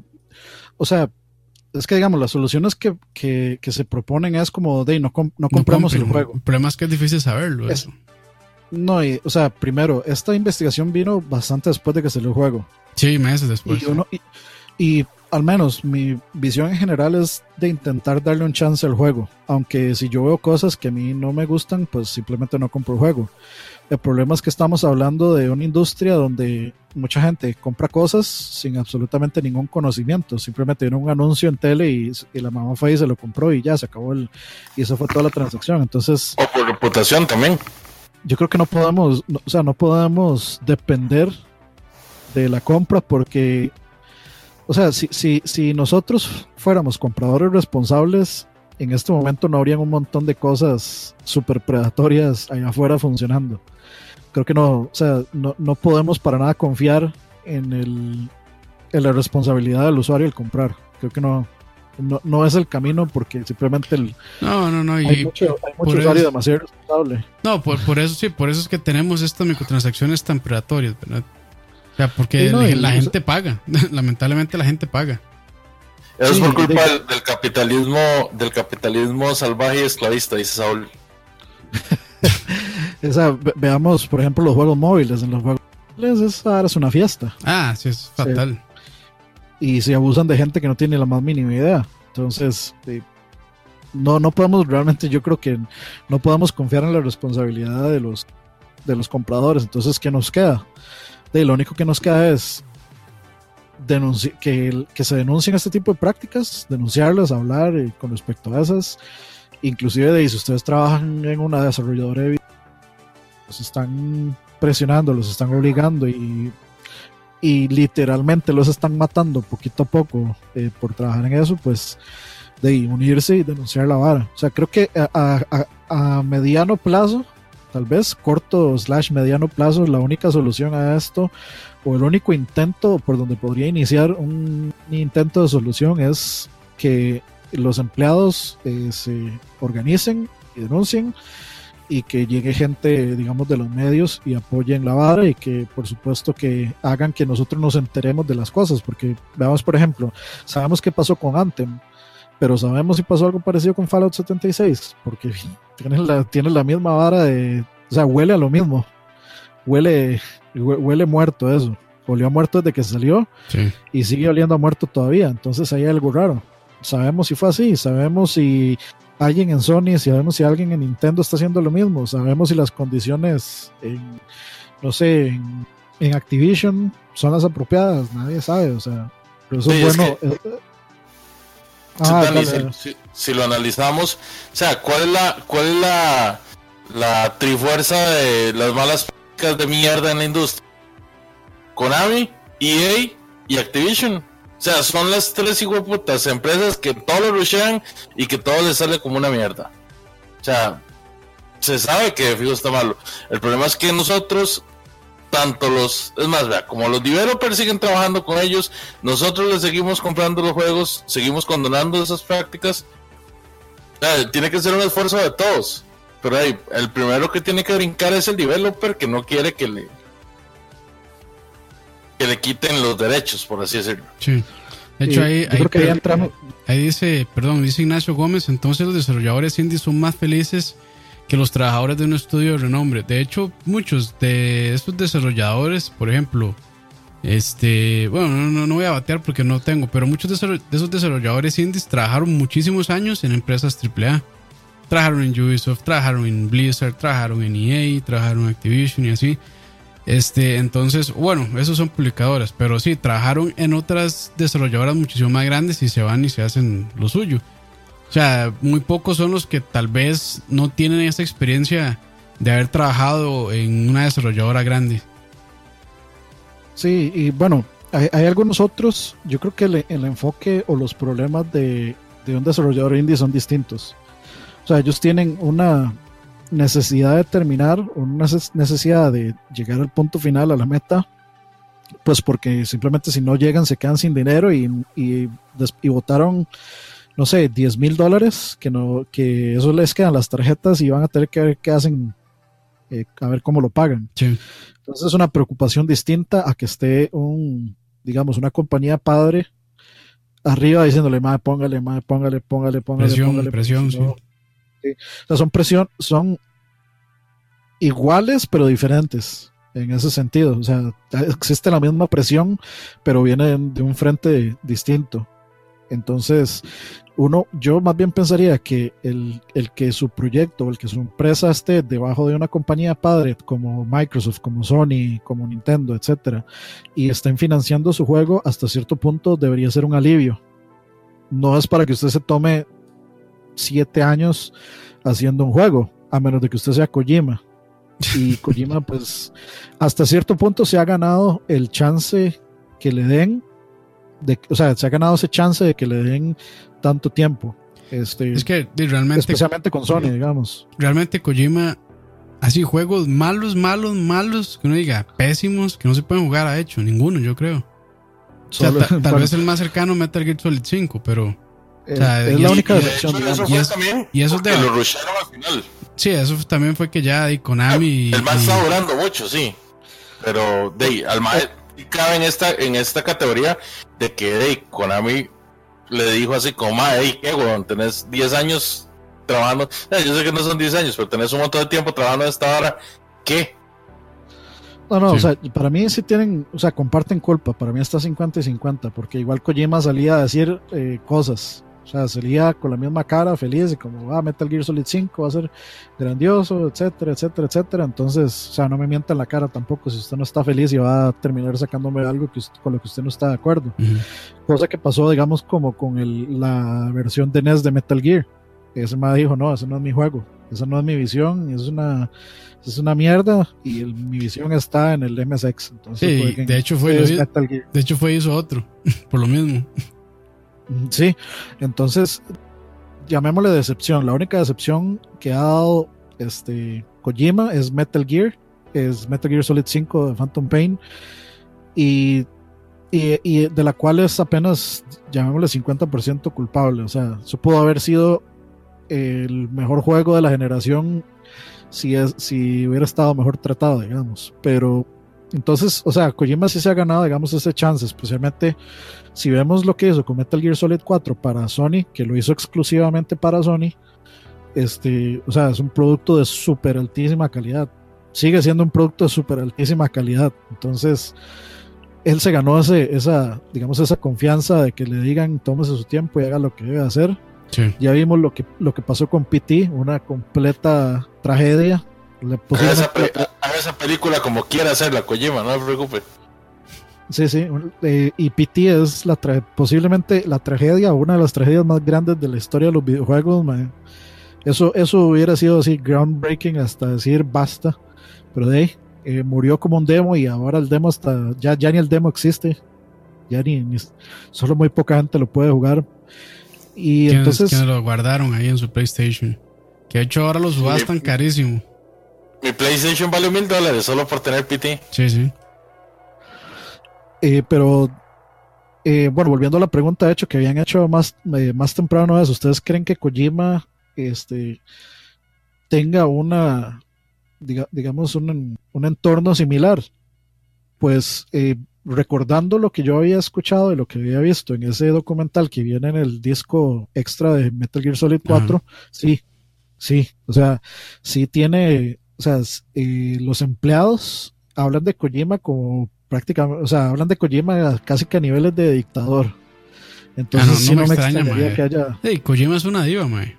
o sea, es que digamos, las soluciones que, que, que se proponen es como de no, no compramos el juego. El problema es que es difícil saberlo. Es, eso. No, y, o sea, primero, esta investigación vino bastante después de que salió el juego. Sí, meses después. Y, uno, y, y al menos mi visión en general es de intentar darle un chance al juego. Aunque si yo veo cosas que a mí no me gustan, pues simplemente no compro el juego. El problema es que estamos hablando de una industria donde mucha gente compra cosas sin absolutamente ningún conocimiento. Simplemente viene un anuncio en tele y, y, la mamá fue y se lo compró y ya se acabó el. Y eso fue toda la transacción. Entonces. O por reputación también. Yo creo que no podemos, no, o sea, no podemos depender de la compra porque o sea, si, si, si nosotros fuéramos compradores responsables, en este momento no habrían un montón de cosas súper predatorias allá afuera funcionando. Creo que no, o sea, no, no podemos para nada confiar en, el, en la responsabilidad del usuario al comprar. Creo que no, no, no, es el camino porque simplemente el, no, no, no, hay mucho, hay mucho usuario eso, demasiado responsable. No, por, por, eso sí, por eso es que tenemos estas microtransacciones tan predatorias, ¿verdad? O sea, porque sí, no, la, la gente paga. Lamentablemente la gente paga. Eso sí, es por culpa de... del, del, capitalismo, del capitalismo salvaje y esclavista, dice Saúl. Esa, veamos, por ejemplo, los juegos móviles. En los juegos móviles esa es una fiesta. Ah, sí, es fatal. Y se abusan de gente que no tiene la más mínima idea. Entonces, no, no podemos realmente, yo creo que no podemos confiar en la responsabilidad de los, de los compradores. Entonces, ¿qué nos queda? de lo único que nos queda es que, que se denuncien este tipo de prácticas, denunciarlas, hablar eh, con respecto a esas. Inclusive de si ustedes trabajan en una desarrolladora de los están presionando, los están obligando y, y literalmente los están matando poquito a poco eh, por trabajar en eso, pues de unirse y denunciar la vara. O sea, creo que a, a, a mediano plazo tal vez corto slash mediano plazo la única solución a esto o el único intento por donde podría iniciar un intento de solución es que los empleados eh, se organicen y denuncien y que llegue gente, digamos, de los medios y apoyen la vara y que, por supuesto, que hagan que nosotros nos enteremos de las cosas. Porque, veamos, por ejemplo, sabemos qué pasó con Anthem, pero sabemos si pasó algo parecido con Fallout 76, porque tiene la, tiene la misma vara de. O sea, huele a lo mismo. Huele, huele muerto eso. Olió a muerto desde que salió sí. y sigue oliendo a muerto todavía. Entonces hay algo raro. Sabemos si fue así, sabemos si alguien en Sony, sabemos si alguien en Nintendo está haciendo lo mismo, sabemos si las condiciones en, no sé, en, en Activision son las apropiadas, nadie sabe, o sea, pero eso Sí, es bueno. que- eh, Sí, ah, si, lo analizamos, o sea, ¿cuál es la, cuál es la, la trifuerza de las malas prácticas de mierda en la industria? Konami, EA y Activision. O sea, son las tres putas empresas que todo lo rushean y que todo les sale como una mierda. O sea, se sabe que fijo está malo. El problema es que nosotros, tanto los, es más, vea, como los developers siguen trabajando con ellos, nosotros les seguimos comprando los juegos, seguimos condonando esas prácticas. O sea, tiene que ser un esfuerzo de todos. Pero ahí, el primero que tiene que brincar es el developer que no quiere que le que le quiten los derechos, por así decirlo. Sí. De hecho, ahí, ahí, creo que ya entramos. ahí dice, perdón, dice Ignacio Gómez, entonces los desarrolladores indies son más felices que los trabajadores de un estudio de renombre. De hecho, muchos de estos desarrolladores, por ejemplo, este, bueno, no, no, voy a batear porque no tengo, pero muchos de esos, de esos desarrolladores indies trabajaron muchísimos años en empresas AAA. Trabajaron en Ubisoft, trabajaron en Blizzard, trabajaron en EA, trabajaron en Activision y así. Este, entonces, bueno, esos son publicadoras, pero sí, trabajaron en otras desarrolladoras muchísimo más grandes y se van y se hacen lo suyo. O sea, muy pocos son los que tal vez no tienen esa experiencia de haber trabajado en una desarrolladora grande. Sí, y bueno, hay, hay algunos otros. Yo creo que el, el enfoque o los problemas de, de un desarrollador indie son distintos. O sea, ellos tienen una, necesidad de terminar, una necesidad de llegar al punto final, a la meta, pues porque simplemente si no llegan se quedan sin dinero y, y, votaron, no sé, 10 mil dólares, que, no, que eso les quedan las tarjetas y van a tener que ver qué hacen, eh, a ver cómo lo pagan. Entonces es una preocupación distinta a que esté un, digamos, una compañía padre arriba diciéndole, madre, póngale, madre, póngale, póngale, póngale. Presión, póngale, presión, sí. O sea, son presión, son iguales pero diferentes en ese sentido. O sea, existe la misma presión, pero viene de un frente distinto. Entonces, uno, yo más bien pensaría que el, el, que su proyecto, el que su empresa esté debajo de una compañía padre como Microsoft, como Sony, como Nintendo, etcétera, y estén financiando su juego, hasta cierto punto debería ser un alivio. No es para que usted se tome siete años haciendo un juego, a menos de que usted sea Kojima. Y Kojima, pues, hasta cierto punto se ha ganado el chance que le den, de, o sea, se ha ganado ese chance de que le den tanto tiempo. Este, es que realmente. Especialmente con Sony, digamos. Realmente Kojima, así juegos malos, malos, malos, que uno diga pésimos, que no se pueden jugar, ha hecho ninguno, yo creo. tal vez el más cercano Metal Gear Solid 5, pero es la única decepción. Y, eso de, lo rusharon al final. Sí, eso también fue que ya y Konami. El mal está durando mucho, sí. Pero de al mal cabe en esta, en esta categoría de que de Konami le dijo así como, hey, qué weón, tenés 10 años trabajando. yo sé que no son 10 años, pero tenés un montón de tiempo trabajando en esta hora. ¿Qué? No, no, o sea, para mí sí tienen, o sea, comparten culpa. Para mí está 50 y 50, porque igual Kojima salía a decir eh, cosas o sea, salía con la misma cara, feliz, y como, ah, Metal Gear Solid 5 va a ser grandioso, etcétera, etcétera, etcétera. Entonces, o sea, no me mienta en la cara tampoco si usted no está feliz y va a terminar sacándome algo que con lo que usted no está de acuerdo. Cosa que pasó, digamos, como con el, la versión de NES de Metal Gear. Ese me dijo, no, ese no es mi juego, esa no es mi visión, es una, es una mierda y mi visión está en el MSX. Entonces, sí, de hecho fue, de hecho fue hizo otro, por lo mismo. Sí, entonces llamémosle decepción. La única decepción que ha dado este Kojima es Metal Gear, es Metal Gear Solid 5 de Phantom Pain y, y, de la cual es apenas, llamémosle 50% culpable. O sea, eso pudo haber sido el mejor juego de la generación si, si hubiera estado mejor tratado, digamos. Pero entonces, o sea, Kojima sí se ha ganado, digamos, ese chance, especialmente si vemos lo que hizo con Metal Gear Solid 4 para Sony, que lo hizo exclusivamente para Sony, este, o sea, es un producto de súper altísima calidad. Sigue siendo un producto de súper altísima calidad. Entonces, él se ganó ese, esa, digamos, esa confianza de que le digan, tómese su tiempo y haga lo que debe hacer. Ya vimos lo que, lo que pasó con PT, una completa tragedia. Haga esa, esa, película como quiera hacerla, Kojima, no se preocupe. Sí, sí. Eh, y PT es la posiblemente la tragedia, una de las tragedias más grandes de la historia de los videojuegos. Eso, eso hubiera sido así groundbreaking hasta decir basta. Pero de ahí eh, murió como un demo y ahora el demo está. Ya, ya ni el demo existe. Ya ni, Solo muy poca gente lo puede jugar. Y entonces. lo guardaron ahí en su PlayStation. Que de hecho ahora lo subastan carísimo. Mi PlayStation vale mil dólares solo por tener PT. Sí, sí. Eh, pero, eh, bueno, volviendo a la pregunta, de hecho, que habían hecho más, eh, más temprano eso, ¿ustedes creen que Kojima este, tenga una, digamos, un, un, entorno similar? Pues recordando lo que yo había escuchado y lo que había visto en ese documental que viene en el disco extra de Metal Gear Solid 4, sí, sí, o sea, sí tiene, o sea, los empleados hablan de Kojima como prácticamente, o sea, hablan de Kojima casi que a niveles de dictador. Entonces, ah, no, me, extraña, que haya. Sí, Kojima es una diva, mae.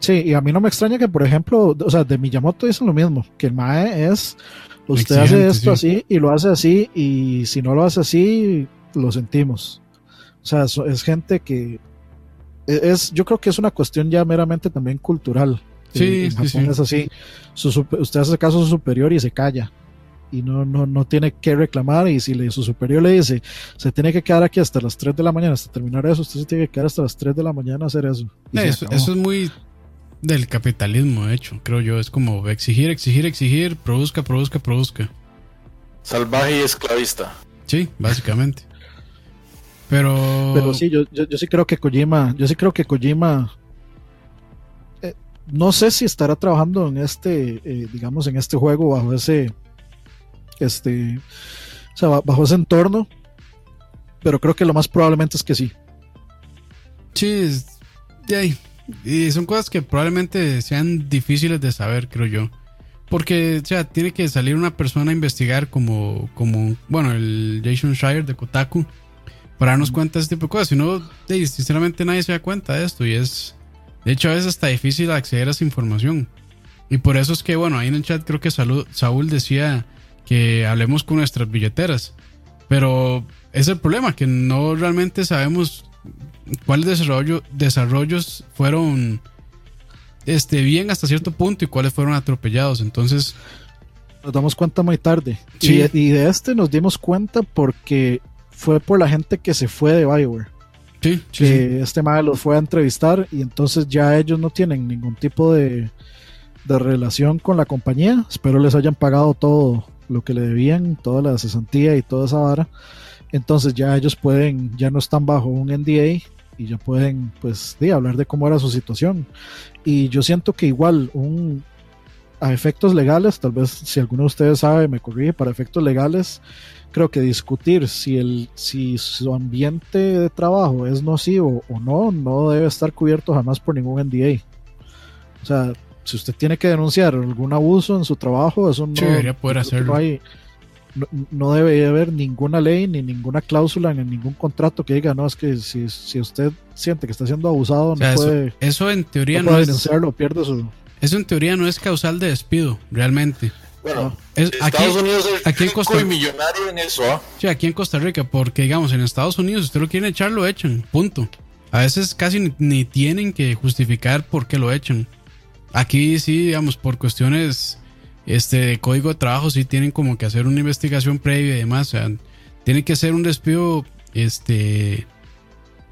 Sí, y a mí no me extraña que, por ejemplo, o sea, de Miyamoto dicen lo mismo, que el Mae es, usted hace esto así y lo hace así, y si no lo hace así, lo sentimos. O sea, es, gente que e, es, yo creo que es una cuestión ya meramente también cultural. Sí, sí, sí. es así. usted hace caso a su superior y se calla y no, no, no tiene que reclamar y si le, su superior le dice, se tiene que quedar aquí hasta las 3 de la mañana, hasta terminar eso, usted se tiene que quedar hasta las 3 de la mañana a hacer eso. eso, es muy del capitalismo, de hecho, creo yo. Es como exigir, exigir, exigir, produzca, produzca, produzca. Salvaje y esclavista. Sí, básicamente. Pero. Pero sí, yo, yo, yo sí creo que Kojima. Yo sí creo que Kojima. No sé si estará trabajando en este, eh, digamos, en este juego bajo ese. Este. O sea, ba- bajo ese entorno. Pero creo que lo más probablemente es que sí. Sí, es-. Y son cosas que probablemente sean difíciles de saber, creo yo. Porque, o sea, tiene que salir una persona a investigar como, como bueno, el Jason Shire de Kotaku para darnos cuenta de este tipo de cosas. Si no, sinceramente nadie se da cuenta de esto y es, de hecho, a veces hasta difícil acceder a esa información. Y por eso es que, bueno, ahí en el chat creo que Saúl decía que hablemos con nuestras billeteras. Pero es el problema, que no realmente sabemos cuáles desarrollo, desarrollos fueron este, bien hasta cierto punto y cuáles fueron atropellados. Entonces, Nos damos cuenta muy tarde. Sí. Y, y de este nos dimos cuenta porque fue por la gente que se fue de Bioware. Sí, sí, que sí. este madre los fue a entrevistar y entonces ya ellos no tienen ningún tipo de, de relación con la compañía. Espero les hayan pagado todo lo que le debían, toda la cesantía y toda esa vara. Entonces ya ellos pueden, ya no están bajo un NDA y ya pueden pues sí, hablar de cómo era su situación. Y yo siento que igual un a efectos legales, tal vez si alguno de ustedes sabe, me corrige, para efectos legales, creo que discutir si el si su ambiente de trabajo es nocivo o no no debe estar cubierto jamás por ningún NDA. O sea, si usted tiene que denunciar algún abuso en su trabajo, eso no Sí, debería poder hacerlo. No, hay- no, no debe haber ninguna ley ni ninguna cláusula en ningún contrato que diga, no, es que si, si usted siente que está siendo abusado, O sea, no eso, puede, eso en teoría no no, puede es, denunciarlo, pierde su... eso en teoría no es causal de despido, realmente. Bueno, Es, aquí, Estados Unidos es aquí en Costa- y millonario en eso, ¿ah? sí, aquí en Costa Rica, porque digamos, en Estados Unidos, si usted lo quiere echar, lo echan, punto. A veces casi ni, ni tienen que justificar por qué lo echan. Aquí sí, digamos, por cuestiones este, de código de trabajo, sí tienen como que hacer una investigación previa y demás. O sea, tiene que ser un despido este,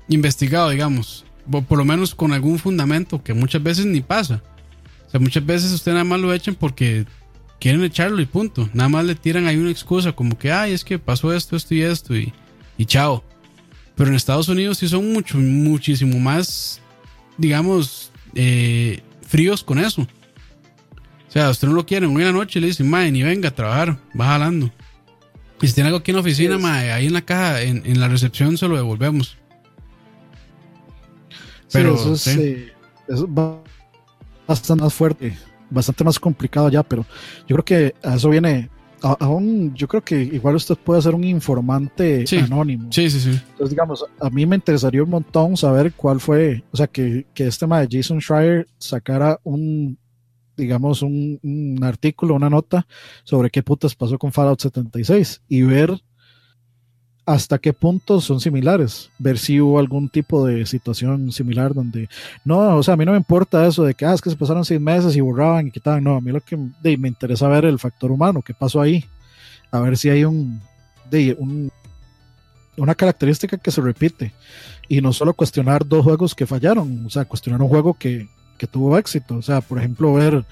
investigado, digamos. Por lo menos con algún fundamento, que muchas veces ni pasa. O sea, muchas veces usted nada más lo echan porque quieren echarlo y punto. Nada más le tiran ahí una excusa como que, ay, es que pasó esto, esto y esto y, y chao. Pero en Estados Unidos sí son mucho, muchísimo más, digamos, eh, fríos con eso. O sea, usted no lo quiere, la noche le dicen, mae, ni venga a trabajar, va jalando. Y si tiene algo aquí en la oficina, mae, ahí en la caja, en, en la recepción se lo devolvemos. Sí, Pero, eso es, sí. eh, eso va bastante más fuerte, bastante más complicado ya, pero yo creo que a eso viene, aún yo creo que igual usted puede ser un informante Sí. anónimo. Sí, sí, sí. Entonces, digamos, a mí me interesaría un montón saber cuál fue, o sea, que, que este tema de Jason Schreier sacara un, digamos, un, un artículo, una nota sobre qué putas pasó con Fallout 76 y ver hasta qué punto son similares, ver si hubo algún tipo de situación similar donde, no, o sea, a mí no me importa eso de que, ah, es que se pasaron seis meses y borraban y quitaban, no, a mí lo que me interesa ver el factor humano, qué pasó ahí, a ver si hay un, de, un una característica que se repite. Y no solo cuestionar dos juegos que fallaron, o sea, cuestionar un juego que, que tuvo éxito, o sea, por ejemplo, ver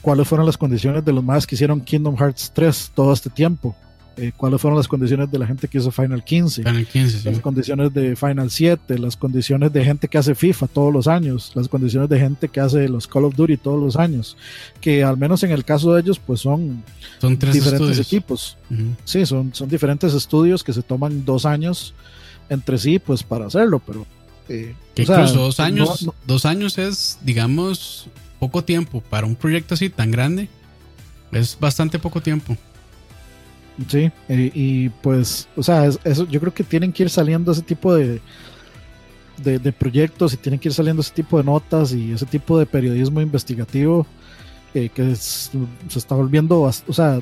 cuáles fueron las condiciones de los más que hicieron Kingdom Hearts 3 todo este tiempo, eh, cuáles fueron las condiciones de la gente que hizo Final 15, Está en el 15, sí. las condiciones de Final 7, las condiciones de gente que hace FIFA todos los años, las condiciones de gente que hace los Call of Duty todos los años, que al menos en el caso de ellos, pues son Son tres diferentes estudios. equipos. Sí, son, son diferentes estudios que se toman dos años entre sí, pues para hacerlo, pero. eh, Que o sea, incluso dos años, no- no- dos años es, digamos, poco tiempo para un proyecto así tan grande. Es bastante poco tiempo. Sí, eh, y pues, o sea, es- eso, yo creo que tienen que ir saliendo ese tipo de, de, proyectos y tienen que ir saliendo ese tipo de notas y ese tipo de periodismo investigativo eh, que se está volviendo, o sea,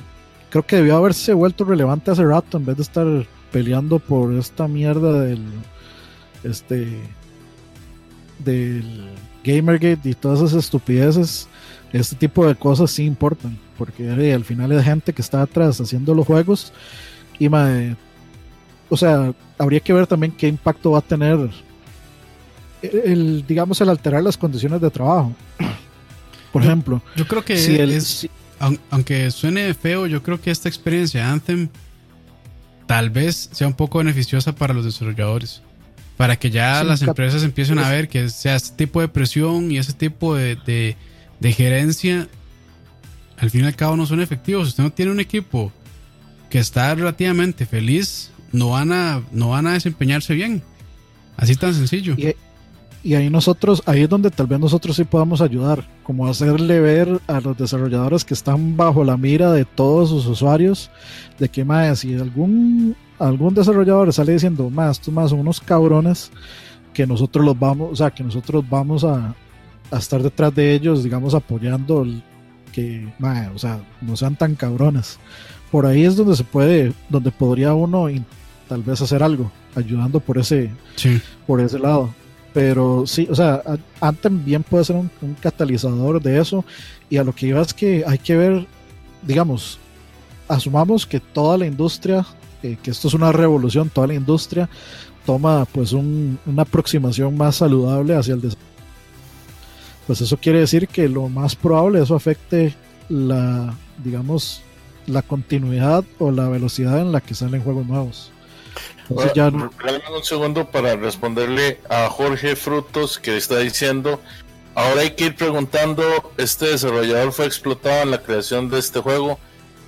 creo que debió haberse vuelto relevante hace rato en vez de estar peleando por esta mierda del este del Gamergate y todas esas estupideces este tipo de cosas sí importan porque eh, al final es gente que está atrás haciendo los juegos y mae, o sea habría que ver también qué impacto va a tener el digamos el alterar las condiciones de trabajo Por ejemplo, yo creo que si el- es, si- aun- aunque suene feo, yo creo que esta experiencia de Anthem tal vez sea un poco beneficiosa para los desarrolladores. Para que ya Sí, las empresas empiecen a ver que sea este tipo de presión y ese tipo de, de- de gerencia, al fin y al cabo no son efectivos. Si usted no tiene un equipo que está relativamente feliz, no van a, no van a desempeñarse bien. Así tan sencillo. Y, y ahí nosotros, ahí es donde tal vez nosotros sí podamos ayudar, como hacerle ver a los desarrolladores que están bajo la mira de todos sus usuarios, de que más si algún algún desarrollador sale diciendo más, estos más son unos cabrones, que nosotros los vamos, o sea, que nosotros vamos a, a estar detrás de ellos, digamos, apoyando el- que, o sea, no sean tan cabrones. Por ahí es donde se puede, donde podría uno in- tal vez hacer algo, ayudando por ese, Sí. por ese lado. Pero sí, o sea, Anthem bien puede ser un, un catalizador de eso. Y a lo que iba es que hay que ver, digamos, asumamos que toda la industria, eh, que esto es una revolución, toda la industria toma pues un- una aproximación más saludable hacia el desarrollo. Pues eso quiere decir que lo más probable eso afecte la, digamos, la continuidad o la velocidad en la que salen juegos nuevos. Entonces ya no- un segundo para responderle a Jorge Frutos que está diciendo, ahora hay que ir preguntando, este desarrollador fue explotado en la creación de este juego.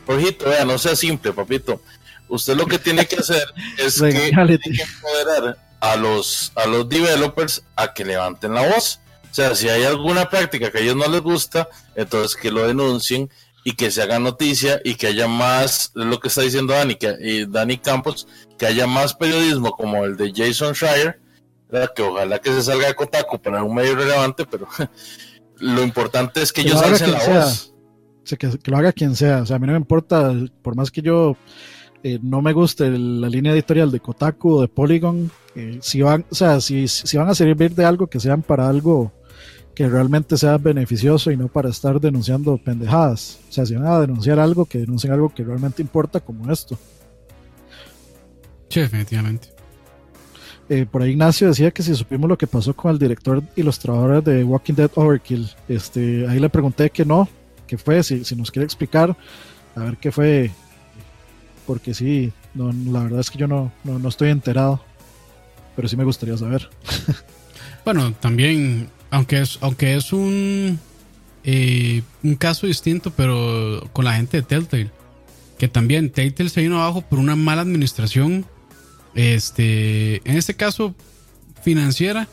Jorgito, vea, no sea simple, papito. Usted lo que tiene que hacer es que tiene que empoderar a los, a los developers a que levanten la voz. O sea, si hay alguna práctica que a ellos no les gusta, entonces que lo denuncien y que se haga noticia y que haya más, lo que está diciendo Dani, que, y Dani Campos, que haya más periodismo como el de Jason Schreier, ¿verdad? que ojalá que se salga de Kotaku para un medio relevante, pero lo importante es que Que ellos alcen la sea. voz. Que, que lo haga quien sea. O sea, a mí no me importa, por más que yo eh, no me guste la línea editorial de Kotaku o de Polygon, eh, si van, o sea, si, si van a servir de algo, que sean para algo que realmente sea beneficioso y no para estar denunciando pendejadas. O sea, si van a denunciar algo, que denuncien algo que realmente importa como esto. Sí, definitivamente. Eh, por ahí Ignacio decía que si supimos lo que pasó con el director y los trabajadores de Walking Dead Overkill. Este, ahí le pregunté que no, que fue, si, si nos quiere explicar, a ver qué fue. Porque sí, no, la verdad es que yo no, no, no estoy enterado. Pero sí me gustaría saber. Bueno, también, aunque es, aunque es un, eh, un caso distinto, pero con la gente de Telltale, que también Telltale se vino abajo por una mala administración, este, en este caso financiera,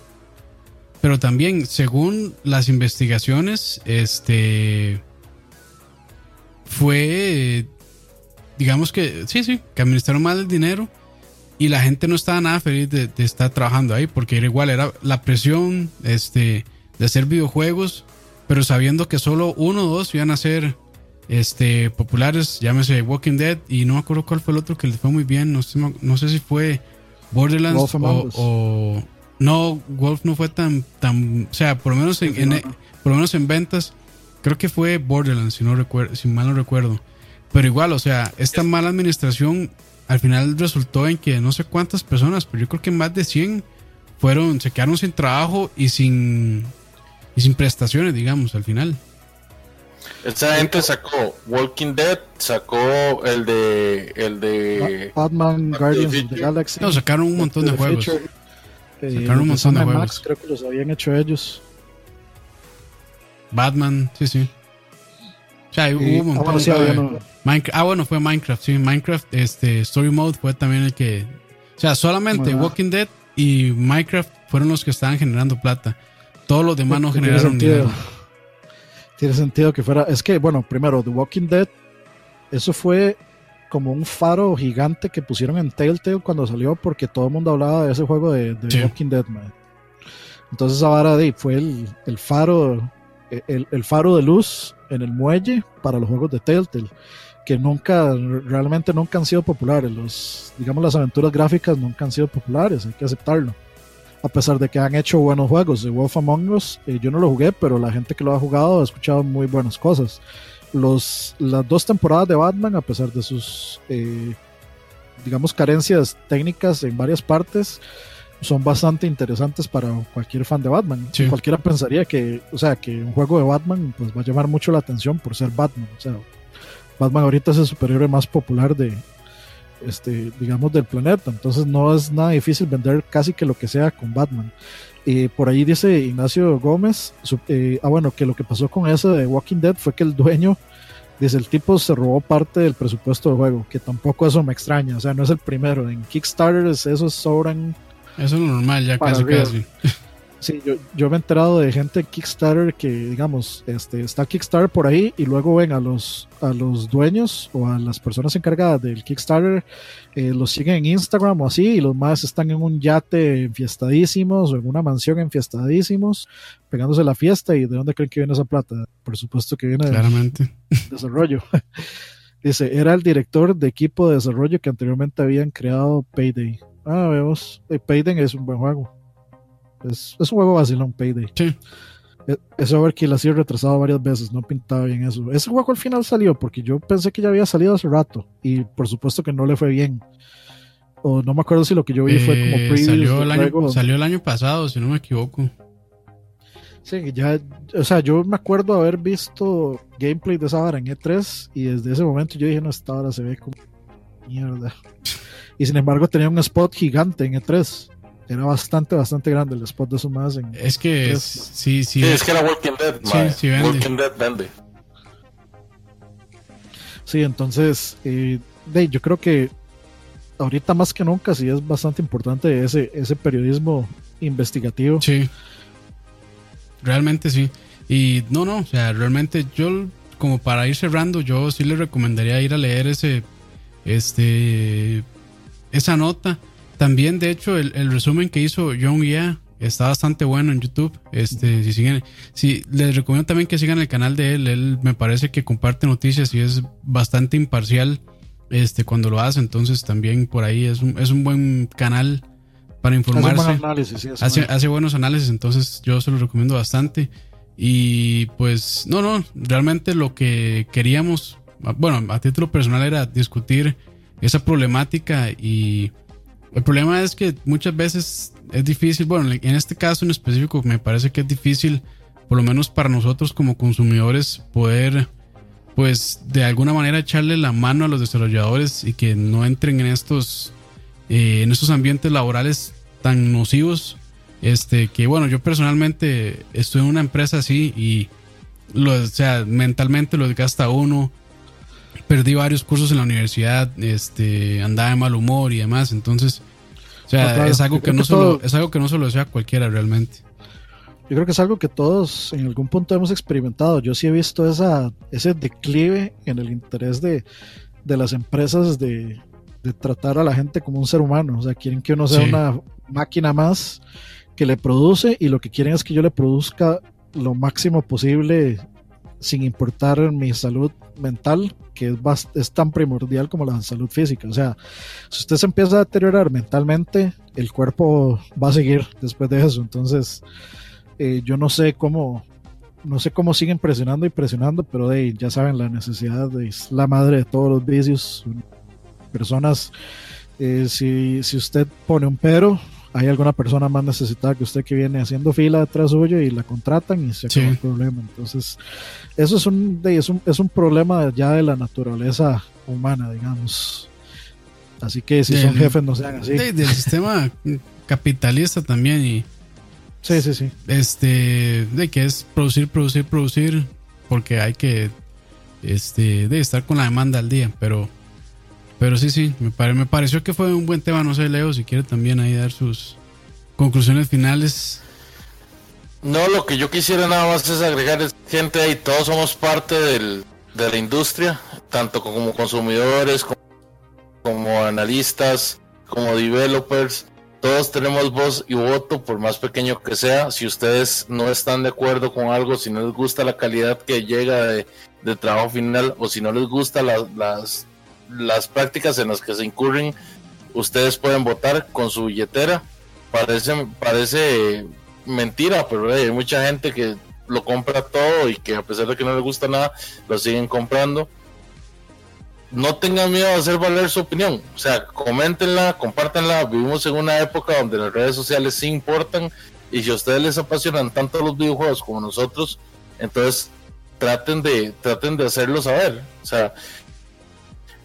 pero también según las investigaciones, este, fue, digamos que, sí, sí, que administraron mal el dinero y la gente no estaba nada feliz de, de estar trabajando ahí porque era igual, era la presión este, de hacer videojuegos, pero sabiendo que solo uno o dos iban a ser este, populares, llámese Walking Dead, y no me acuerdo cuál fue el otro que les fue muy bien, no sé, no sé si fue Borderlands o, o- no, Wolf no fue tan, tan o sea, por lo menos en, en- no. por lo menos en ventas, creo que fue Borderlands, si no recuerdo, si mal no recuerdo. Pero igual, o sea, esta mala administración al final resultó en que no sé cuántas personas, pero yo creo que más de 100 fueron, se quedaron sin trabajo y sin, y sin prestaciones, digamos, al final. Esta gente sacó Walking Dead, sacó el de el de Batman, Guardians of the. Galaxy. No, sacaron un montón de juegos. Future, eh, Sacaron un montón de juegos. Max creo que los habían hecho ellos. Batman, sí, sí. O sea, hubo Y- un ah, montón bueno, sí, de- había uno. Minec- ah, bueno, fue Minecraft, sí. Minecraft, este, Story Mode fue también el que. O sea, solamente Bueno. Walking Dead y Minecraft fueron los que estaban generando plata. Todos los demás no Tiene generaron sentido. dinero. Tiene sentido que fuera. Es que, bueno, primero, The Walking Dead, eso fue como un faro gigante que pusieron en Telltale cuando salió, porque todo el mundo hablaba de ese juego de, de Sí. Walking Dead, man. Entonces, de fue el, el faro, el, el faro de luz en el muelle para los juegos de Telltale, que nunca, realmente nunca han sido populares. Los, digamos, las aventuras gráficas nunca han sido populares, hay que aceptarlo a pesar de que han hecho buenos juegos. The Wolf Among Us, eh, yo no lo jugué, pero la gente que lo ha jugado ha escuchado muy buenas cosas. Los, las dos temporadas de Batman, a pesar de sus, eh, digamos, carencias técnicas en varias partes, son bastante interesantes para cualquier fan de Batman. Sí. Cualquiera pensaría que, o sea, que un juego de Batman pues va a llamar mucho la atención por ser Batman. O sea, Batman ahorita es el superhéroe más popular de, este, digamos, del planeta. Entonces no es nada difícil vender casi que lo que sea con Batman. Y por ahí dice Ignacio Gómez, su- eh, ah bueno, que lo que pasó con ese de Walking Dead fue que el dueño, dice el tipo se robó parte del presupuesto del juego, que tampoco eso me extraña, o sea, no es el primero. En Kickstarter esos sobran Eso es lo normal, ya casi, arriba. casi. Sí, yo, yo me he enterado de gente en Kickstarter que, digamos, este, está Kickstarter por ahí y luego ven a los, a los dueños o a las personas encargadas del Kickstarter, eh, los siguen en Instagram o así y los más están en un yate enfiestadísimos o en una mansión enfiestadísimos, pegándose la fiesta y ¿de dónde creen que viene esa plata? Por supuesto que viene Claramente. desarrollo. Dice, era el director de equipo de desarrollo que anteriormente habían creado Payday. Ah, vemos, eh, Payday es un buen juego. Es, es un juego vacilón, Payday. Sí. E- Ese Overkill ha sido retrasado varias veces, no pintaba bien eso. Ese juego al final salió porque yo pensé que ya había salido hace rato y por supuesto que no le fue bien. O no me acuerdo si lo que yo vi fue como Eh, previews salió, el año, salió el año pasado, si no me equivoco. Sí, ya, o sea, yo me acuerdo haber visto gameplay de esa vara en E3 y desde ese momento yo dije, no, esta hora se ve como mierda. Y sin embargo tenía un spot gigante en E3. Era bastante, bastante grande el spot de esos más en... Es que Pues- sí, sí. Sí, es que era Walking Dead, Sí, sí vende. Walking Dead vende. Sí, entonces, eh, yo creo que ahorita más que nunca sí es bastante importante ese, ese periodismo investigativo. Sí. Realmente sí. Y no, no, o sea, realmente yo, como para ir cerrando, yo sí le recomendaría ir a leer ese, este, esa nota. También, de hecho, el, el resumen que hizo John Yeah está bastante bueno en YouTube. Este, si siguen, sí, les recomiendo también que sigan el canal de él. Él me parece que comparte noticias y es bastante imparcial, este, cuando lo hace. Entonces, también por ahí es un, es un buen canal para Hace informarse buen análisis, sí, hace hace, buen- hace buenos análisis, entonces yo se lo recomiendo bastante. Y pues, no, no, realmente lo que queríamos, bueno, a título personal era discutir esa problemática y el problema es que muchas veces es difícil, bueno, en este caso en específico me parece que es difícil, por lo menos para nosotros como consumidores, poder pues de alguna manera echarle la mano a los desarrolladores y que no entren en estos eh, en estos ambientes laborales tan nocivos. Este que bueno yo personalmente estoy en una empresa así y lo, o sea mentalmente lo desgasta uno perdí varios cursos en la universidad este andaba de mal humor y demás entonces o sea No, claro. es algo que no que solo todo- es algo que no solo desea cualquiera realmente Yo creo que es algo que todos en algún punto hemos experimentado. Yo sí he visto esa, ese declive en el interés de, de las empresas de, de tratar a la gente como un ser humano. O sea, quieren que uno sea Sí. una máquina más que le produce y lo que quieren es que yo le produzca lo máximo posible sin importar mi salud mental, que es, es tan primordial como la salud física. O sea, si usted se empieza a deteriorar mentalmente, el cuerpo va a seguir después de eso. Entonces, eh, yo no sé cómo no sé cómo siguen presionando y presionando, pero ahí, ya saben, la necesidad es la madre de todos los vicios. Personas, eh, si, si usted pone un pero, hay alguna persona más necesitada que usted que viene haciendo fila detrás suyo y la contratan y se acaba Sí. el problema. Entonces, eso es un, es un, es un problema ya de la naturaleza humana, digamos. Así que si son jefes, no sean así. De- del sistema capitalista también y Sí, sí, sí. este de que es producir producir producir porque hay que este de estar con la demanda al día pero pero sí sí me, pare- me pareció que fue un buen tema no sé Leo si quiere también ahí dar sus conclusiones finales No, lo que yo quisiera nada más es agregar es gente ahí, todos somos parte del, de la industria, tanto como consumidores, como, analistas, como developers, todos tenemos voz y voto, por más pequeño que sea. Si ustedes no están de acuerdo con algo, si no les gusta la calidad que llega de, de trabajo final, o si no les gusta la- las, las prácticas en las que se incurren, ustedes pueden votar con su billetera. Parece, parece mentira, pero eh, hay mucha gente que lo compra todo y que a pesar de que no le gusta nada, lo siguen comprando. no tengan miedo de hacer valer su opinión. O sea, coméntenla, compártanla. Vivimos en una época donde las redes sociales sí importan. Y si a ustedes les apasionan tanto los videojuegos como nosotros, entonces traten de, traten de hacerlo saber. O sea,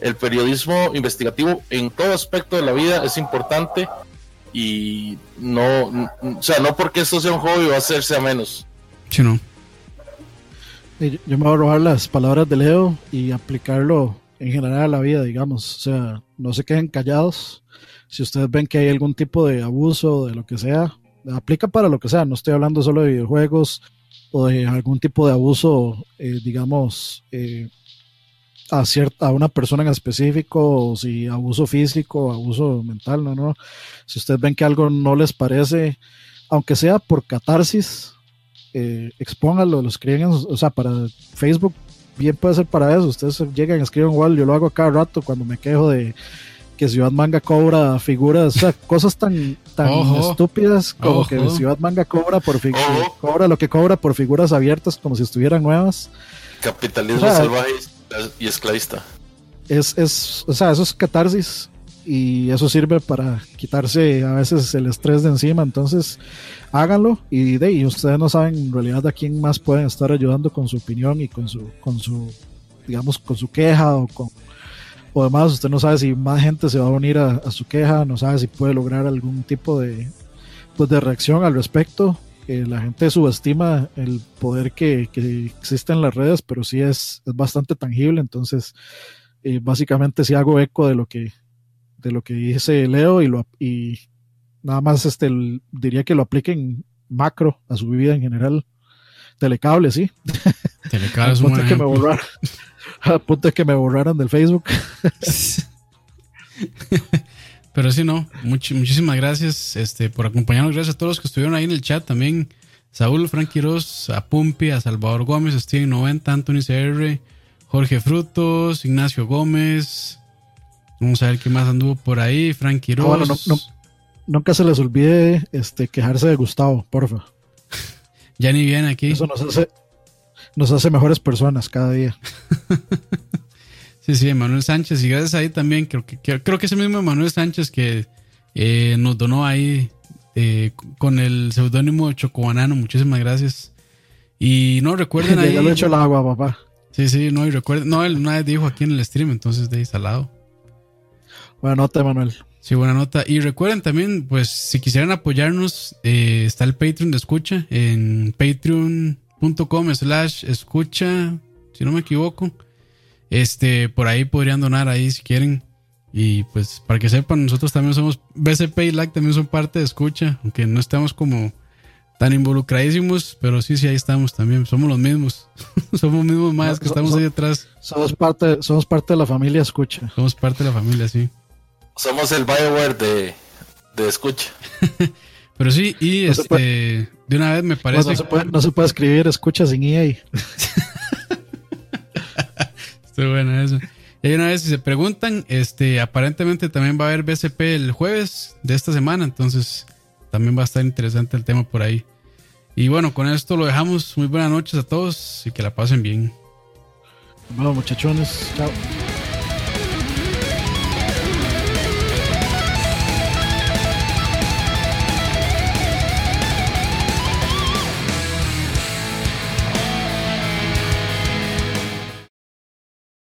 el periodismo investigativo en todo aspecto de la vida es importante y no, o sea, no porque esto sea un hobby va a hacerse a menos. Sí, no. Yo me voy a robar las palabras de Leo y aplicarlo en general a la vida, digamos. O sea, no se queden callados. Si ustedes ven que hay algún tipo de abuso, de lo que sea, aplica para lo que sea. No estoy hablando solo de videojuegos o de algún tipo de abuso, eh, digamos, eh, a, cierta, a una persona en específico, o si abuso físico, abuso mental, no, no. Si ustedes ven que algo no les parece, aunque sea por catarsis, eh, expónganlo, lo escriben, o sea, para Facebook, bien puede ser para eso. Ustedes llegan, escriben igual, yo lo hago cada rato cuando me quejo de que Ciudad Manga cobra figuras, o sea, cosas tan, tan estúpidas como que Ciudad Manga cobra por cobra lo que cobra por figuras abiertas como si estuvieran nuevas. Capitalismo salvaje y esclavista. Es, es, o sea, eso es catarsis y eso sirve para quitarse a veces el estrés de encima. Entonces, háganlo y, de, y ustedes no saben en realidad a quién más pueden estar ayudando con su opinión y con su, con su digamos, con su queja o con o demás. Usted no sabe si más gente se va a unir a, su queja, no sabe si puede lograr algún tipo de, pues, de reacción al respecto la gente subestima el poder que, existe en las redes, pero sí es, es bastante tangible. Entonces, eh, básicamente sí hago eco de lo que, de lo que dice Leo y, lo, y nada más este, diría que lo apliquen macro a su vida en general. Telecable, sí. Telecable es que me borraron, a punto de que me borraran del Facebook. Pero sí, no. muchísimas gracias este, por acompañarnos. Gracias a todos los que estuvieron ahí en el chat también. Saúl, Frank Quiroz, a Pumpi, a Salvador Gómez, Steven 90, Anthony CR, Jorge Frutos, Ignacio Gómez. Vamos a ver qué más anduvo por ahí. Frank Quiroz. Ah, nunca se les olvide este, quejarse de Gustavo, porfa. ya ni viene aquí. Eso nos hace, nos hace mejores personas cada día. Sí, sí, Manuel Sánchez. Y gracias ahí también, creo que, creo que ese mismo Manuel Sánchez que eh, nos donó ahí eh, con el seudónimo Chocobanano. Muchísimas gracias. Y no recuerden ahí. Ya le hecho el agua, papá. Sí, sí, no, y recuerden. No, él una vez dijo aquí en el stream, entonces de ahí salado. Buena nota, Manuel. Sí, buena nota. Y recuerden también, pues, si quisieran apoyarnos, eh, está el Patreon de escucha en patreon.com slash escucha, si no me equivoco. Este, por ahí podrían donar ahí si quieren. Y pues para que sepan, nosotros también somos BCP y LAC también son parte de escucha, aunque no estamos como tan involucradísimos, pero sí, sí, ahí estamos también. Somos los mismos. somos los mismos más que estamos ahí atrás. Somos parte, somos parte de la familia escucha. Somos parte de la familia, sí. Somos el Bioware de, de escucha. pero sí, y este, de una vez me parece. no, se puede, no se puede escribir escucha sin EA. bueno eso. Y una vez, si se preguntan, este, aparentemente también va a haber BCP el jueves de esta semana, entonces también va a estar interesante el tema por ahí. Y bueno, con esto lo dejamos. Muy buenas noches a todos y que la pasen bien. Bueno, muchachones, chao.